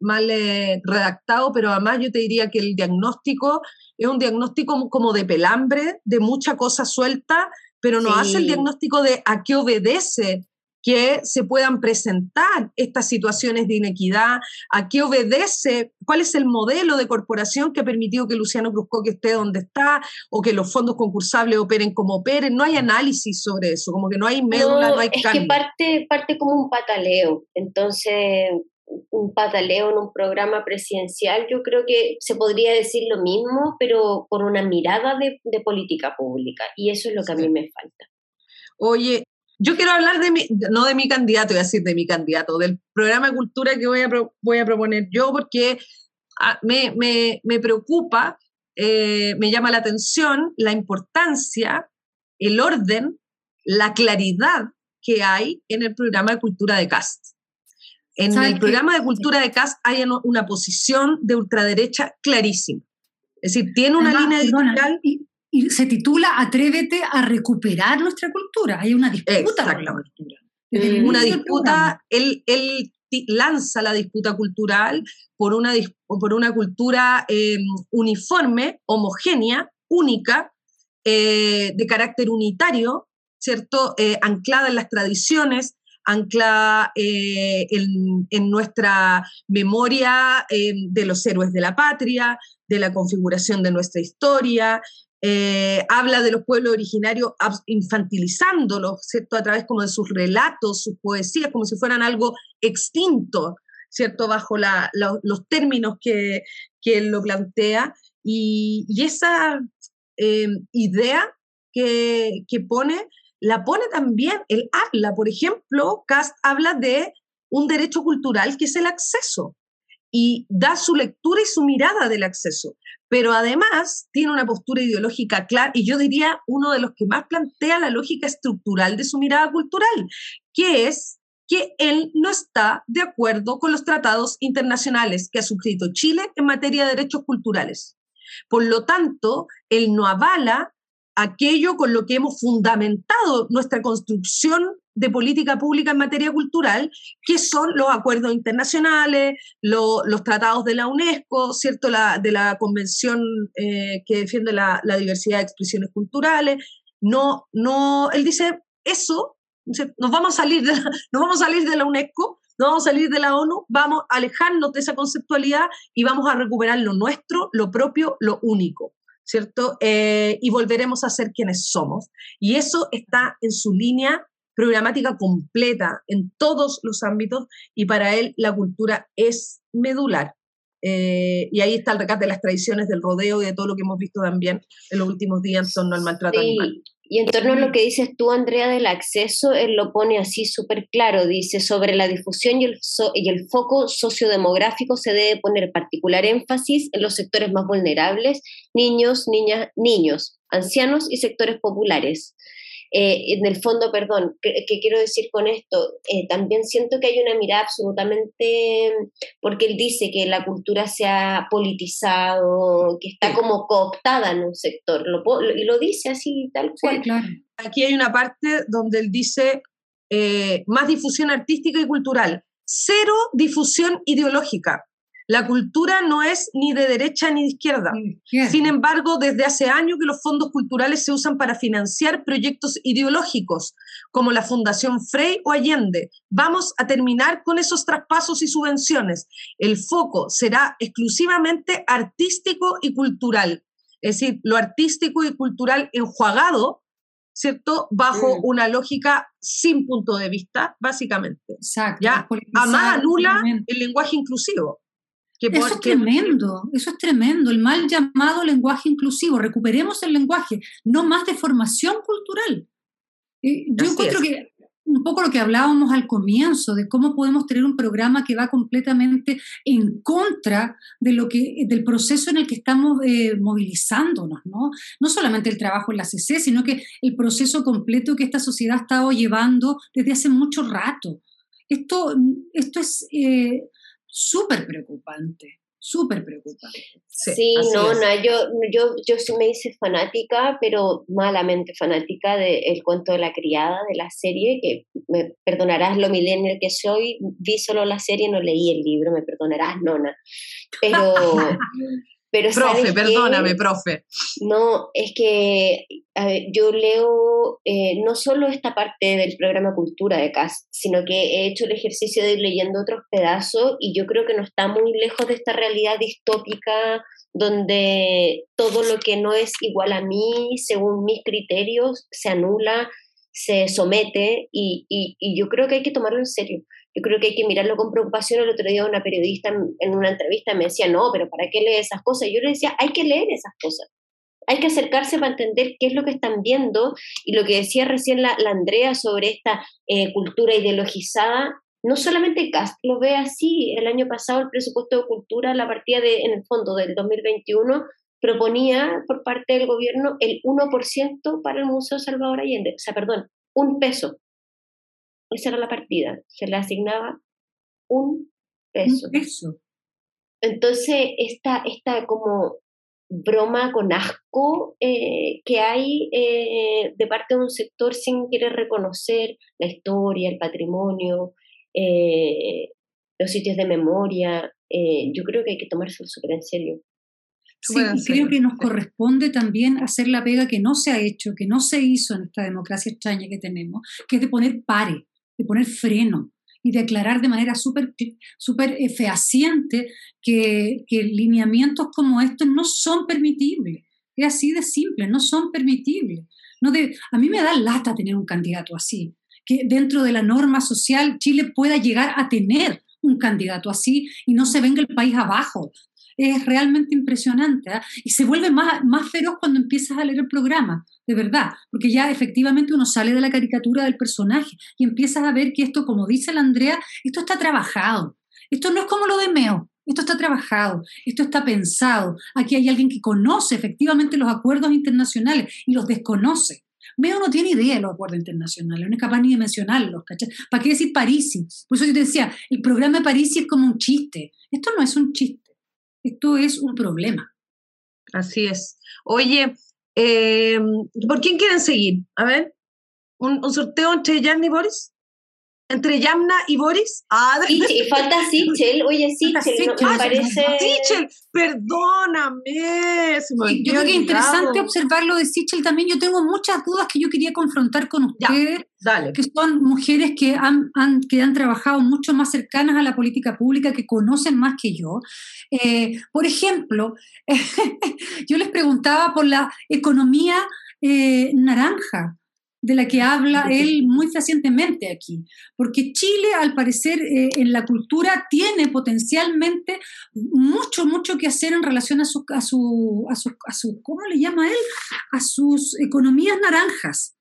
mal eh, redactado, pero además yo te diría que el diagnóstico es un diagnóstico como de pelambre, de mucha cosa suelta, pero no hace el diagnóstico de a qué obedece que se puedan presentar estas situaciones de inequidad, a qué obedece, cuál es el modelo de corporación que ha permitido que Luciano que esté donde está o que los fondos concursables operen como operen. No hay análisis sobre eso, como que no hay médula, no, hay Es que parte, parte como un pataleo. Entonces, un pataleo en un programa presidencial, yo creo que se podría decir lo mismo, pero con una mirada de, política pública. Y eso es lo que a mí me falta. Oye, yo quiero hablar de mi, no de mi candidato, voy a decir de mi candidato, del programa de cultura que voy a, voy a proponer yo, porque ah, me, me, me preocupa, eh, me llama la atención la importancia, el orden, la claridad que hay en el programa de cultura de CAST. En el programa de cultura de CAST hay una posición de ultraderecha clarísima. Es decir, tiene una línea editorial y se titula Atrévete a recuperar nuestra cultura. Hay una disputa por la cultura. Una disputa, él, él, lanza la disputa cultural por una, por una cultura em, uniforme, homogénea, única, eh, de carácter unitario, ¿cierto? Eh, anclada en las tradiciones, anclada eh, en, en, nuestra memoria em, de los héroes de la patria, de la configuración de nuestra historia, eh, habla de los pueblos originarios infantilizándolos, ¿cierto? A través como de sus relatos, sus poesías, como si fueran algo extinto, ¿cierto? Bajo los términos que, él lo plantea. Y, esa eh, idea que, que, pone, la pone también, él habla, por ejemplo, Cast habla de un derecho cultural que es el acceso y da su lectura y su mirada del acceso pero además tiene una postura ideológica clara y yo diría uno de los que más plantea la lógica estructural de su mirada cultural, que es que él no está de acuerdo con los tratados internacionales que ha suscrito Chile en materia de derechos culturales. Por lo tanto, él no avala aquello con lo que hemos fundamentado nuestra construcción de política pública en materia cultural, que son los acuerdos internacionales, los tratados de la UNESCO, ¿cierto? La, de la Convención eh, que defiende la, diversidad de expresiones culturales. No, no, él dice, eso, nos vamos a salir de la, *laughs* nos vamos a salir de la UNESCO, no vamos a salir de la ONU, vamos a alejarnos de esa conceptualidad y vamos a recuperar lo nuestro, lo propio, lo único. ¿Cierto? Eh, y volveremos a ser quienes somos. Y eso está en su línea programática completa en todos los ámbitos y para él la cultura es medular. Eh, y ahí está el recate de las tradiciones del rodeo y de todo lo que hemos visto también en los últimos días en torno al maltrato animal. Y en torno a lo que dices tú, Andrea, del acceso, él lo pone así súper claro. Dice, sobre la difusión y el, y el foco sociodemográfico se debe poner particular énfasis en los sectores más vulnerables, niños, niñas, niños, ancianos y sectores populares. Eh, en el fondo, perdón, ¿qué, quiero decir con esto? Eh, también siento que hay una mirada absolutamente, porque él dice que la cultura se ha politizado, que está como cooptada en un sector, y lo dice así tal cual. claro. Aquí hay una parte donde él dice eh, más difusión artística y cultural, cero difusión ideológica. La cultura no es ni de derecha ni de izquierda. Sin embargo, desde hace años que los fondos culturales se usan para financiar proyectos ideológicos, como la Fundación Frey o Allende. Vamos a terminar con esos traspasos y subvenciones. El foco será exclusivamente artístico y cultural. Es decir, lo artístico y cultural enjuagado, ¿cierto? Bajo una lógica sin punto de vista, básicamente. Exacto. ¿Ya? Amada anula el lenguaje inclusivo eso es tremendo, eso es tremendo, el mal llamado lenguaje inclusivo. Recuperemos el lenguaje, no más de formación cultural. Eh, yo encuentro que un poco lo que hablábamos al comienzo, de cómo podemos tener un programa que va completamente en contra de lo que, del proceso en el que estamos eh, movilizándonos, ¿no? No solamente el trabajo en la CC, sino que el proceso completo que esta sociedad ha estado llevando desde hace mucho rato. Esto, esto es eh, súper preocupante, súper preocupante. Sí, no, no, yo, yo, yo sí me hice fanática, pero malamente fanática del cuento de la criada, de la serie, que me perdonarás lo millennial que soy, vi solo la serie, no leí el libro, me perdonarás, nona. Pero, *laughs* profe, perdóname, profe. No, es que yo leo eh, no solo esta parte del programa Cultura de CAS, sino que he hecho el ejercicio de ir leyendo otros pedazos y yo creo que no está muy lejos de esta realidad distópica donde todo lo que no es igual a mí, según mis criterios, se anula, se somete y, y yo creo que hay que tomarlo en serio yo creo que hay que mirarlo con preocupación. El otro día una periodista en, una entrevista me decía, no, pero ¿para qué leer esas cosas? yo le decía, hay que leer esas cosas. Hay que acercarse para entender qué es lo que están viendo y lo que decía recién la, Andrea sobre esta eh, cultura ideologizada. No solamente Cast lo ve así. El año pasado el presupuesto de cultura, la partida de, en el fondo del 2021, proponía por parte del gobierno el 1% para el Museo Salvador Allende. O sea, perdón, un peso esa era la partida, se le asignaba un peso. peso. Entonces, esta, esta como broma con asco eh, que hay eh, de parte de un sector sin querer reconocer la historia, el patrimonio, eh, los sitios de memoria, yo creo que hay que tomárselo súper en serio. Sí, y creo que nos corresponde también hacer la pega que no se ha hecho, que no se hizo en esta democracia extraña que tenemos, que es de poner pare de poner freno y de aclarar de manera súper super eh, fehaciente que, que lineamientos como estos no son permitibles. Es así de simple, no son permitibles. No de, a mí me da lata tener un candidato así, que dentro de la norma social Chile pueda llegar a tener un candidato así y no se venga el país abajo es realmente impresionante ¿ah? y se vuelve más, más feroz cuando empiezas a leer el programa, de verdad, porque ya efectivamente uno sale de la caricatura del personaje y empiezas a ver que esto, como dice la Andrea, esto está trabajado. Esto no es como lo de Meo, esto está trabajado, esto está pensado. Aquí hay alguien que conoce efectivamente los acuerdos internacionales y los desconoce. Meo no tiene idea de los acuerdos internacionales, no es capaz ni de mencionarlos, ¿Para qué decir Parisi? Por eso yo te decía, el programa de Parisi es como un chiste. Esto no es un chiste. Esto es un problema. Así es. Oye, eh, ¿por quién quieren seguir? A ver, ¿un, sorteo entre Jan y Boris? Entre Yamna y Boris. Ah, y *laughs* falta Sichel, oye, Sichel, ¿no me parece? Sichel, perdóname. yo creo que es interesante observar lo de Sichel también. Yo tengo muchas dudas que yo quería confrontar con ustedes, que son mujeres que han, que han trabajado mucho más cercanas a la política pública, que conocen más que yo. Eh, por ejemplo, *laughs* yo les preguntaba por la economía eh, naranja de la que habla él muy fehacientemente aquí, porque Chile, al parecer, eh, en la cultura tiene potencialmente mucho, mucho que hacer en relación a su, a su, a su, ¿cómo le llama él? A sus economías naranjas.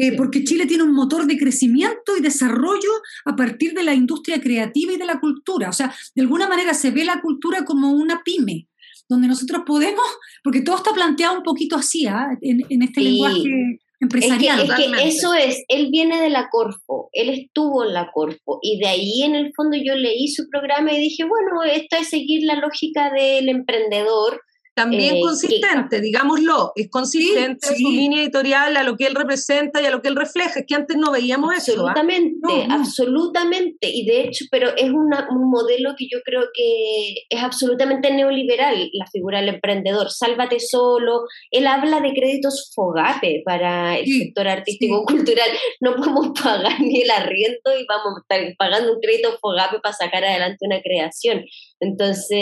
Eh, porque Chile tiene un motor de crecimiento y desarrollo a partir de la industria creativa y de la cultura. O sea, de alguna manera se ve la cultura como una pyme, donde nosotros podemos, porque todo está planteado un poquito así, ¿ah? en, este lenguaje empresarial. Es que, eso es, él viene de la Corfo, él estuvo en la Corfo y de ahí en el fondo yo leí su programa y dije, bueno, esto es seguir la lógica del emprendedor también eh, consistente, digámoslo, es consistente su línea editorial a lo que él representa y a lo que él refleja, es que antes no veíamos eso. ¿ah? Absolutamente, absolutamente, y de hecho, pero es un modelo que yo creo que es absolutamente neoliberal, la figura del emprendedor, sálvate solo, él habla de créditos fogape para el sector artístico-cultural, *laughs* no podemos pagar ni el arriendo y vamos a estar pagando un crédito fogape para sacar adelante una creación. Entonces,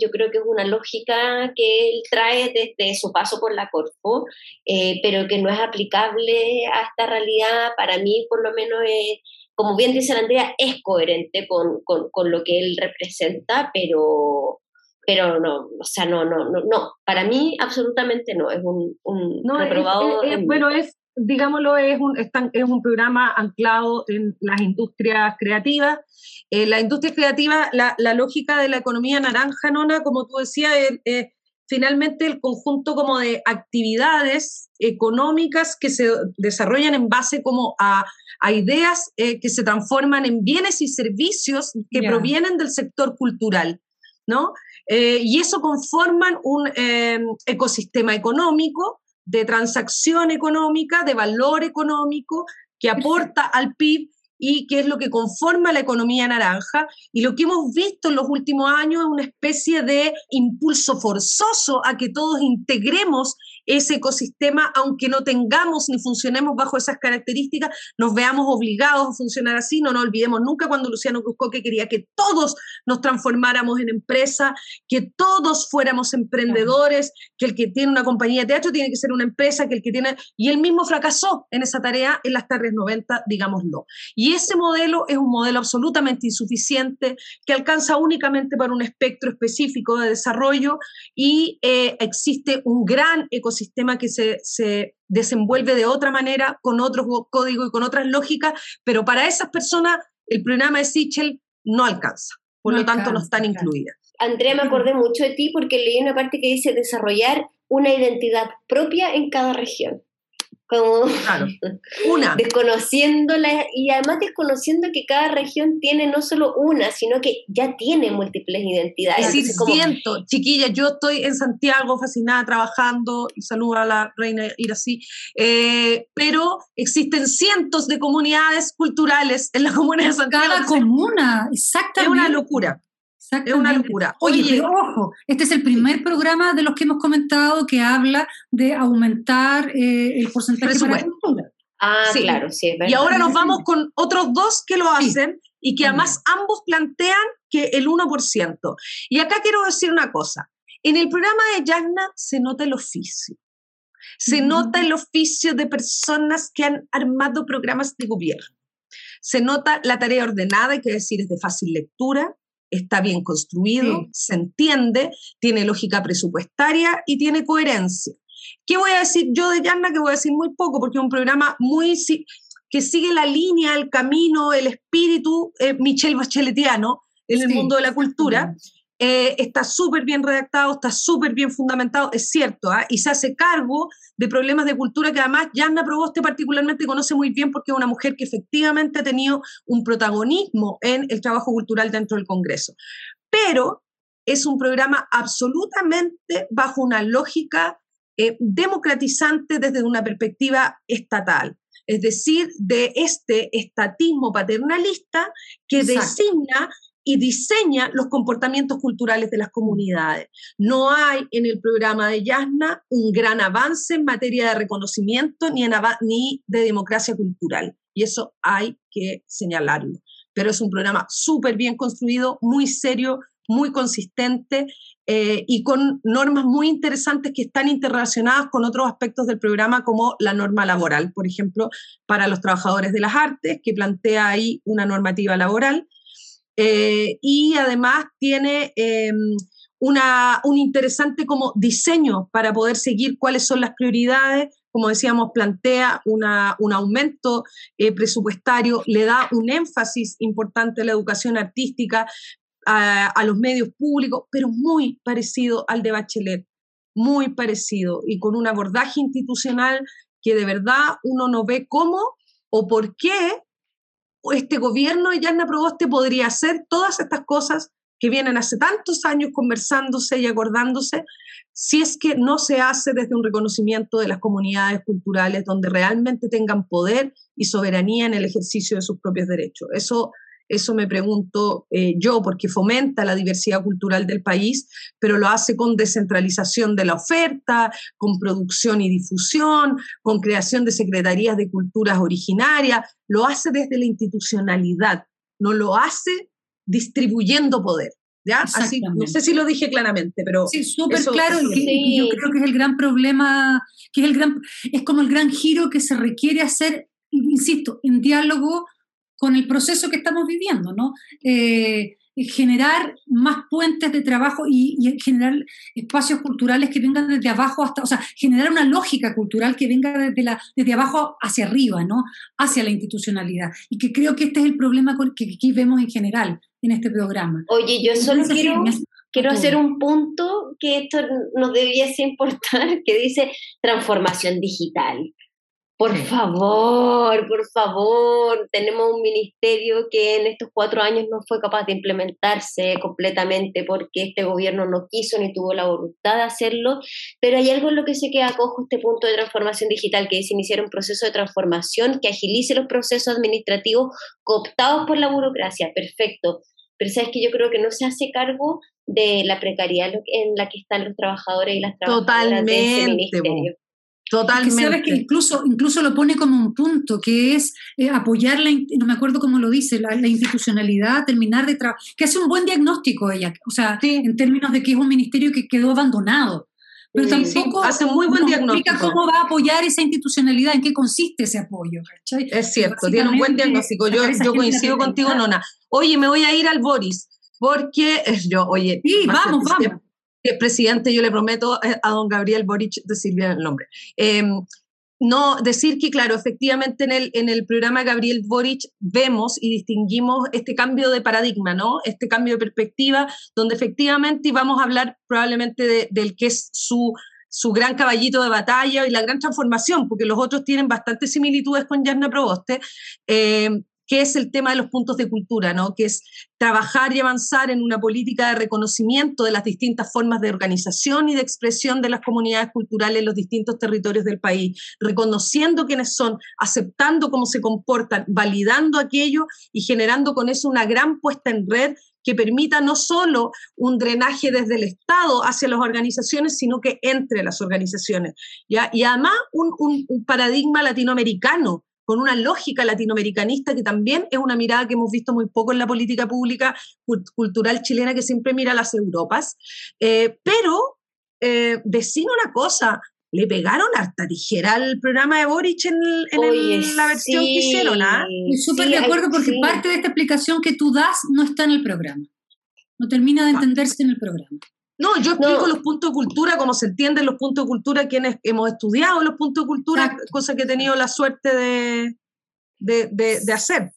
yo creo que es una lógica que él trae desde su paso por la Corfo, eh, pero que no es aplicable a esta realidad. Para mí, por lo menos, es, como bien dice Andrea, es coherente con, con, lo que él representa, pero, pero no, o sea, no, no, no, no, para mí absolutamente no, es un, un reprobado. bueno, es, digámoslo, es un, es un programa anclado en las industrias creativas. Eh, la industria creativa, la, la, lógica de la economía naranja, Nona, como tú decías, es, finalmente el conjunto como de actividades económicas que se desarrollan en base como a, a ideas eh, que se transforman en bienes y servicios que provienen del sector cultural. ¿no? Eh, y eso conforman un ecosistema económico de transacción económica, de valor económico que aporta al PIB y que es lo que conforma la economía naranja. Y lo que hemos visto en los últimos años es una especie de impulso forzoso a que todos integremos ese ecosistema, aunque no tengamos ni funcionemos bajo esas características, nos veamos obligados a funcionar así. No nos olvidemos nunca cuando Luciano que quería que todos nos transformáramos en empresa, que todos fuéramos emprendedores, que el que tiene una compañía de teatro tiene que ser una empresa, que el que tiene... Y él mismo fracasó en esa tarea en las tardes 90, digámoslo. Y ese modelo es un modelo absolutamente insuficiente que alcanza únicamente para un espectro específico de desarrollo y eh, existe un gran ecosistema que se, se desenvuelve de otra manera, con otros códigos y con otras lógicas, pero para esas personas el programa de Sichel no alcanza, por lo tanto no están incluidas. Andrea, me acordé mucho de ti porque leí una parte que dice desarrollar una identidad propia en cada región como *laughs* una. desconociéndola y además desconociendo que cada región tiene no solo una, sino que ya tiene múltiples identidades. Sí, siento, chiquilla, yo estoy en Santiago fascinada trabajando, y saludo a la reina Irací, eh, pero existen cientos de comunidades culturales en la *laughs* comunidad de Santiago. Cada comuna, exactamente. Es una locura. Es una locura. Oye, pero ojo, este es el primer programa de los que hemos comentado que habla de aumentar eh, el porcentaje de la Ah, claro, sí. y ahora nos vamos con otros dos que lo hacen y que además ambos plantean que el 1%. Y acá quiero decir una cosa. En el programa de Yagna se nota el oficio. Se nota el oficio de personas que han armado programas de gobierno. Se nota la tarea ordenada, hay que decir, es de fácil lectura, está bien construido, se entiende, tiene lógica presupuestaria y tiene coherencia. ¿Qué voy a decir yo de Yarna? Que voy a decir muy poco, porque es un programa muy que sigue la línea, el camino, el espíritu eh, Michel Bacheletiano en el mundo de la cultura. Eh, está súper bien redactado, está súper bien fundamentado, es cierto, ¿ah? y se hace cargo de problemas de cultura que además Yanna Proboste particularmente conoce muy bien porque es una mujer que efectivamente ha tenido un protagonismo en el trabajo cultural dentro del Congreso. Pero es un programa absolutamente bajo una lógica eh, democratizante desde una perspectiva estatal es decir, de este estatismo paternalista que designa y diseña los comportamientos culturales de las comunidades. No hay en el programa de Yasna un gran avance en materia de reconocimiento ni, de democracia cultural. Y eso hay que señalarlo. Pero es un programa súper bien construido, muy serio, muy consistente eh, y con normas muy interesantes que están interrelacionadas con otros aspectos del programa, como la norma laboral, por ejemplo, para los trabajadores de las artes, que plantea ahí una normativa laboral eh, y además tiene em, una, un interesante como diseño para poder seguir cuáles son las prioridades. Como decíamos, plantea una, un aumento eh, presupuestario, le da un énfasis importante a la educación artística, a los medios públicos, pero muy parecido al de Bachelet, muy parecido y con un abordaje institucional que de verdad uno no ve cómo o por qué este gobierno de Yarna Proboste podría hacer todas estas cosas que vienen hace tantos años conversándose y acordándose, si es que no se hace desde un reconocimiento de las comunidades culturales donde realmente tengan poder y soberanía en el ejercicio de sus propios derechos. Eso eso me pregunto eh, yo, porque fomenta la diversidad cultural del país, pero lo hace con descentralización de la oferta, con producción y difusión, con creación de secretarías de culturas originarias, lo hace desde la institucionalidad, no lo hace distribuyendo poder. ¿Ya? Así, no sé si lo dije claramente, pero... Sí, súper claro, y, yo creo que es el gran problema, que es, el gran, es como el gran giro que se requiere hacer, insisto, en diálogo con el proceso que estamos viviendo, ¿no? Eh, generar más puentes de trabajo y, generar espacios culturales que vengan desde abajo hasta, o sea, generar una lógica cultural que venga desde, la, desde abajo hacia arriba, ¿no? Hacia la institucionalidad. Y que creo que este es el problema que aquí vemos en general en este programa. Oye, yo solo quiero, quiero hacer un punto que esto nos debiese *laughs* importar, que dice transformación digital. Por favor, por favor, tenemos un ministerio que en estos cuatro años no fue capaz de implementarse completamente porque este gobierno no quiso ni tuvo la voluntad de hacerlo, pero hay algo en lo que se queda cojo este punto de transformación digital, que es iniciar un proceso de transformación que agilice los procesos administrativos cooptados por la burocracia. Perfecto. Pero sabes que yo creo que no se hace cargo de la precariedad en la que están los trabajadores y las trabajadoras Totalmente, de ese ministerio. Totalmente. sabes que incluso, incluso lo pone como un punto, que es eh, apoyar, la, no me acuerdo cómo lo dice, la, institucionalidad, terminar de trabajar, que hace un buen diagnóstico ella, o sea, en términos de que es un ministerio que quedó abandonado. Pero tampoco hace muy buen diagnóstico. cómo va a apoyar esa institucionalidad, en qué consiste ese apoyo. Es cierto, tiene un buen diagnóstico. Yo, yo coincido contigo, Nona. Oye, me voy a ir al Boris, porque *laughs* yo, oye. Sí, vamos, vamos presidente, yo le prometo eh, a don Gabriel Boric decir bien el nombre. Em, no, decir que, claro, efectivamente en el, en el programa Gabriel Boric vemos y distinguimos este cambio de paradigma, ¿no? Este cambio de perspectiva, donde efectivamente vamos a hablar probablemente del que es su, su gran caballito de batalla y la gran transformación, porque los otros tienen bastantes similitudes con Yarna Proboste, eh, que es el tema de los puntos de cultura, ¿no? que es trabajar y avanzar en una política de reconocimiento de las distintas formas de organización y de expresión de las comunidades culturales en los distintos territorios del país, reconociendo quiénes son, aceptando cómo se comportan, validando aquello y generando con eso una gran puesta en red que permita no solo un drenaje desde el Estado hacia las organizaciones, sino que entre las organizaciones. ¿ya? Y además un, un paradigma latinoamericano con una lógica latinoamericanista que también es una mirada que hemos visto muy poco en la política pública cultural chilena que siempre mira a las Europas. Eh, pero eh, decir una cosa, le pegaron harta tijera al programa de Boric en, la versión que hicieron, ¿ah? Estoy súper de acuerdo porque parte de esta explicación que tú das no está en el programa. No termina de ah. entenderse en el programa. No, yo explico los puntos de cultura, como se entienden los puntos de cultura, quienes hemos estudiado los puntos de cultura, cosa que he tenido la suerte de, de, hacer.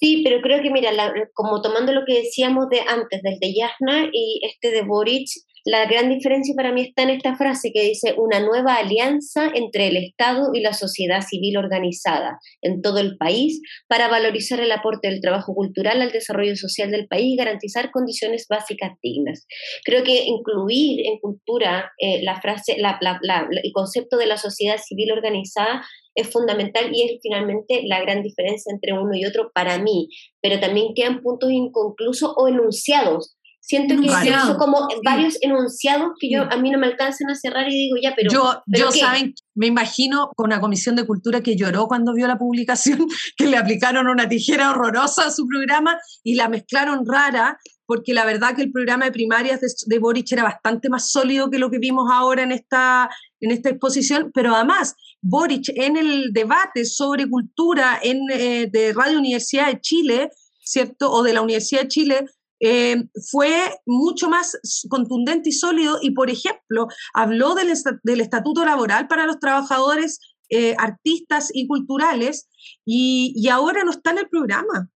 Sí, pero creo que, mira, como tomando lo que decíamos de antes, del de Yasna y este de Boric, la gran diferencia para mí está en esta frase que dice una nueva alianza entre el Estado y la sociedad civil organizada en todo el país para valorizar el aporte del trabajo cultural al desarrollo social del país y garantizar condiciones básicas dignas. Creo que incluir en cultura eh, la frase, el concepto de la sociedad civil organizada es fundamental y es finalmente la gran diferencia entre uno y otro para mí, pero también quedan puntos inconclusos o enunciados Siento que son como varios enunciados que yo a mí no me alcanzan a cerrar y digo, ya, pero... Yo, yo saben, me imagino con una comisión de cultura que lloró cuando vio la publicación, *laughs* que le aplicaron una tijera horrorosa a su programa y la mezclaron rara, porque la verdad que el programa de primarias de, de Boric era bastante más sólido que lo que vimos ahora en esta, en esta exposición, pero además Boric en el debate sobre cultura en, eh, de Radio Universidad de Chile, ¿cierto? O de la Universidad de Chile, eh, fue mucho más contundente y sólido y, por ejemplo, habló del, del estatuto laboral para los trabajadores eh, artistas y culturales y, y, ahora no está en el programa.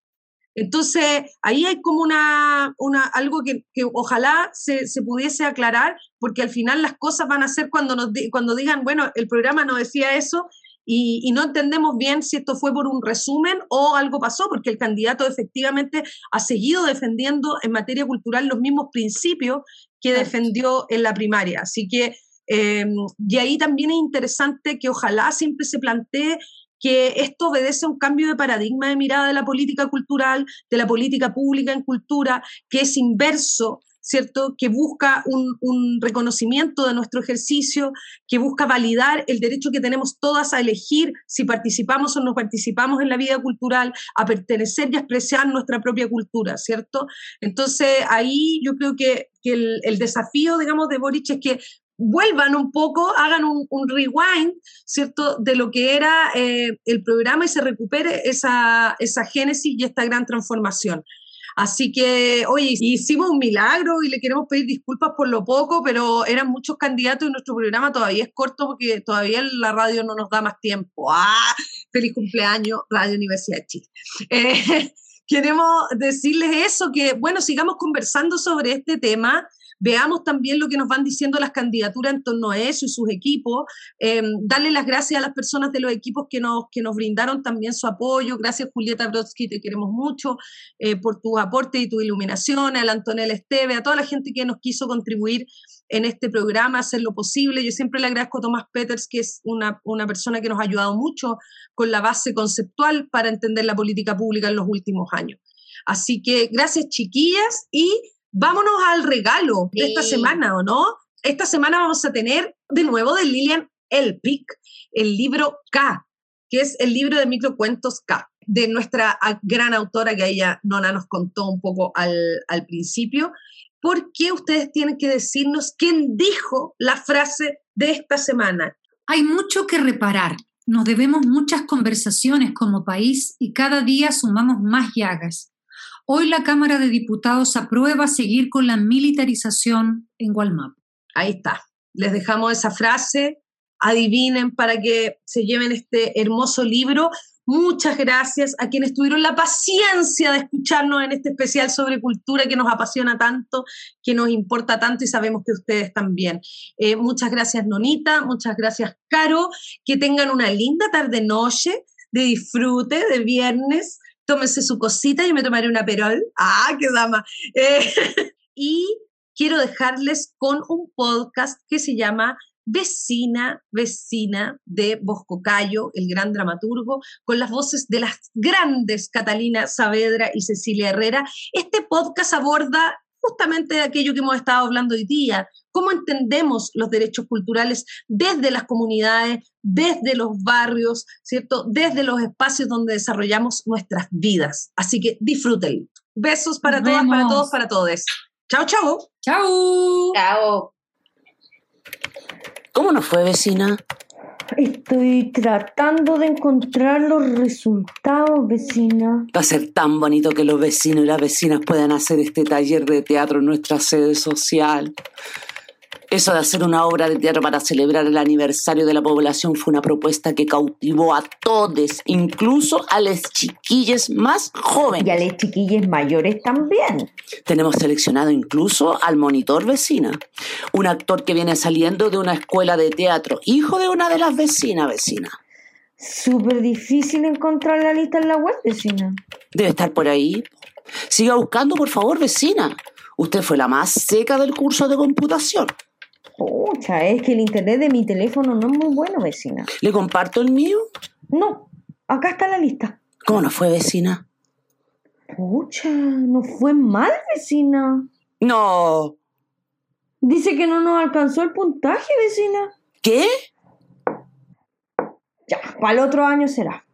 Entonces, ahí hay como una, una algo que, que ojalá se, se, pudiese aclarar, porque al final las cosas van a ser cuando, nos, cuando digan, bueno, el programa no decía eso, y, no entendemos bien si esto fue por un resumen o algo pasó, porque el candidato efectivamente ha seguido defendiendo en materia cultural los mismos principios que defendió en la primaria. Así que, em, y ahí también es interesante que ojalá siempre se plantee que esto obedece a un cambio de paradigma de mirada de la política cultural, de la política pública en cultura, que es inverso ¿cierto? Que busca un, reconocimiento de nuestro ejercicio, que busca validar el derecho que tenemos todas a elegir si participamos o no participamos en la vida cultural, a pertenecer y a expresar nuestra propia cultura, ¿cierto? Entonces ahí yo creo que, el, desafío, digamos, de Boric es que vuelvan un poco, hagan un, rewind, ¿cierto?, de lo que era eh, el programa y se recupere esa, esa génesis y esta gran transformación. Así que, oye, hicimos un milagro y le queremos pedir disculpas por lo poco, pero eran muchos candidatos y nuestro programa todavía es corto porque todavía la radio no nos da más tiempo. ¡Ah! Feliz cumpleaños, Radio Universidad de Chile. Eh, *laughs* queremos decirles eso, que bueno, sigamos conversando sobre este tema. Veamos también lo que nos van diciendo las candidaturas en torno a eso y sus equipos. Em, darle las gracias a las personas de los equipos que nos, que nos brindaron también su apoyo. Gracias, Julieta Brodsky, te queremos mucho eh, por tu aporte y tu iluminación. Al Antonel Esteve, a toda la gente que nos quiso contribuir en este programa, hacer lo posible. Yo siempre le agradezco a Tomás Peters, que es una, una persona que nos ha ayudado mucho con la base conceptual para entender la política pública en los últimos años. Así que gracias chiquillas y vámonos al regalo de esta semana, ¿o no? Esta semana vamos a tener de nuevo de Lilian Elpic el libro K, que es el libro de microcuentos K, de nuestra gran autora que ella, Nona, nos contó un poco al, al principio. ¿Por qué ustedes tienen que decirnos quién dijo la frase de esta semana? Hay mucho que reparar. Nos debemos muchas conversaciones como país y cada día sumamos más llagas. Hoy la Cámara de Diputados aprueba seguir con la militarización en Gualmapu. Ahí está. Les dejamos esa frase. Adivinen para que se lleven este hermoso libro. Muchas gracias a quienes tuvieron la paciencia de escucharnos en este especial sobre cultura que nos apasiona tanto, que nos importa tanto y sabemos que ustedes también. Eh, muchas gracias, Nonita. Muchas gracias, Caro. Que tengan una linda tarde-noche de disfrute de viernes tómese su cosita, y me tomaré una perol. ¡Ah, qué dama! Eh, *laughs* y quiero dejarles con un podcast que se llama Vecina, Vecina de Bosco Cayo, el gran dramaturgo, con las voces de las grandes Catalina Saavedra y Cecilia Herrera. Este podcast aborda justamente aquello que hemos estado hablando hoy día, cómo entendemos los derechos culturales desde las comunidades, desde los barrios, ¿cierto? Desde los espacios donde desarrollamos nuestras vidas. Así que disfrútenlo. Besos para todas, para todos, para todos. Chao, chao. Chao. Chao. ¿Cómo nos fue, vecina? Estoy tratando de encontrar los resultados, vecina. Va a ser tan bonito que los vecinos y las vecinas puedan hacer este taller de teatro en nuestra sede social. Eso de hacer una obra de teatro para celebrar el aniversario de la población fue una propuesta que cautivó a todos, incluso a las chiquillas más jóvenes. Y a las chiquillas mayores también. Tenemos seleccionado incluso al monitor vecina, un actor que viene saliendo de una escuela de teatro, hijo de una de las vecinas vecina. Súper difícil encontrar la lista en la web, vecina. Debe estar por ahí. Siga buscando, por favor, vecina. Usted fue la más seca del curso de computación. Pucha, es que el internet de mi teléfono no es muy bueno, vecina. ¿Le comparto el mío? No, acá está la lista. ¿Cómo no fue, vecina? Pucha, no fue mal, vecina. No. Dice que no nos alcanzó el puntaje, vecina. ¿Qué? Ya, para el otro año será.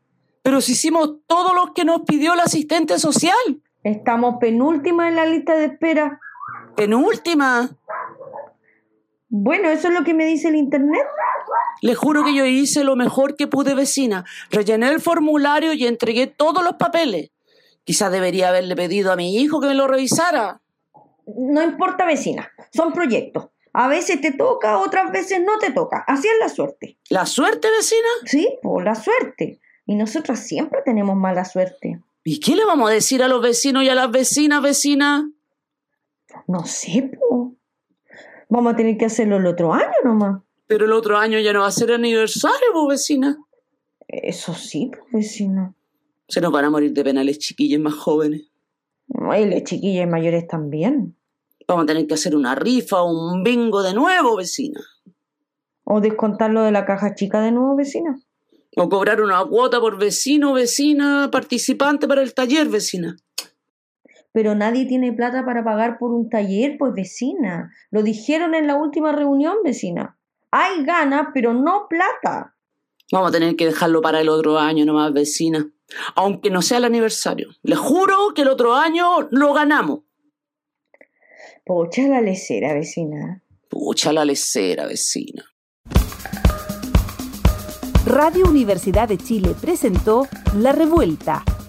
Pero si hicimos todo lo que nos pidió el asistente social. Estamos penúltima en la lista de espera. ¿Penúltima? Bueno, eso es lo que me dice el internet. Le juro que yo hice lo mejor que pude, vecina. Rellené el formulario y entregué todos los papeles. Quizás debería haberle pedido a mi hijo que me lo revisara. No importa, vecina. Son proyectos. A veces te toca, otras veces no te toca. Así es la suerte. ¿La suerte, vecina? Sí, por la suerte. Y nosotras siempre tenemos mala suerte. ¿Y qué le vamos a decir a los vecinos y a las vecinas, vecina? No sé, po. Vamos a tener que hacerlo el otro año nomás. Pero el otro año ya no va a ser aniversario, vos, vecina. Eso sí, pues, vecina. Se nos van a morir de penales chiquillas más jóvenes. Y las chiquillas mayores también. Vamos a tener que hacer una rifa o un bingo de nuevo, vecina. O descontarlo de la caja chica de nuevo, vecina. O cobrar una cuota por vecino, vecina, participante para el taller, vecina. Pero nadie tiene plata para pagar por un taller, pues vecina. Lo dijeron en la última reunión, vecina. Hay ganas, pero no plata. Vamos a tener que dejarlo para el otro año nomás, vecina. Aunque no sea el aniversario. Le juro que el otro año lo ganamos. Pucha la lecera, vecina. Pucha la lecera, vecina. Radio Universidad de Chile presentó La Revuelta.